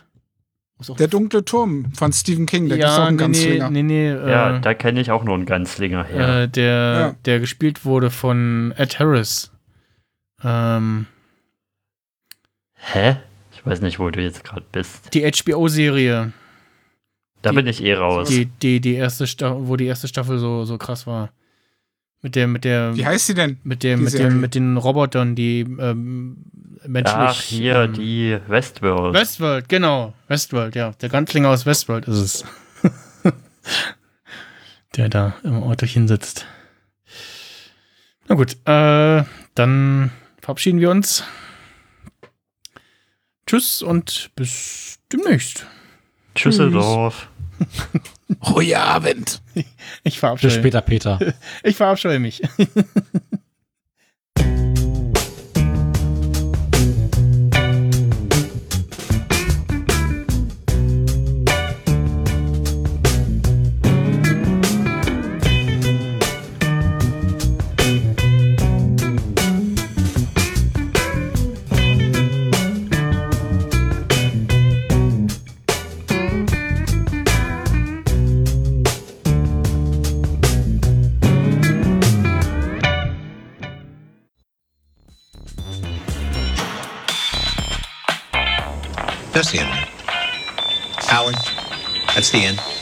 Speaker 3: Auch
Speaker 4: Der dunkle Turm von Stephen King, der ist auch
Speaker 3: ja,
Speaker 4: ein
Speaker 3: nee,
Speaker 4: ganz
Speaker 3: nee, nee, nee, äh,
Speaker 5: ja, da kenne ich auch nur einen Ganzlinger her.
Speaker 3: äh, der,
Speaker 4: Ja.
Speaker 3: der gespielt wurde von Ed Harris. Ähm,
Speaker 5: Hä? Ich weiß nicht, wo du jetzt gerade bist.
Speaker 3: die HBO-Serie,
Speaker 5: Da
Speaker 3: Die-
Speaker 5: bin ich eh raus.
Speaker 3: die, die, die erste Staffel, wo die erste Staffel so, so krass war. Mit der, mit der,
Speaker 4: Wie heißt sie denn?
Speaker 3: mit der,
Speaker 4: die
Speaker 3: mit
Speaker 4: Serie?
Speaker 3: dem, mit den Robotern, die ähm, menschlich.
Speaker 5: Ach, hier,
Speaker 3: ähm,
Speaker 5: die Westworld.
Speaker 3: Westworld, genau. Westworld, ja. Der Ganzlinger aus Westworld ist es. der da im Autochen sitzt. Na gut, äh, dann verabschieden wir uns. Tschüss und bis demnächst.
Speaker 5: Düsseldorf.
Speaker 4: Ruhiger Abend.
Speaker 3: Ich
Speaker 6: Bis
Speaker 3: verabscheue,
Speaker 6: später, Peter.
Speaker 3: ich verabscheue mich.
Speaker 7: That's the end. Howard, that's the end.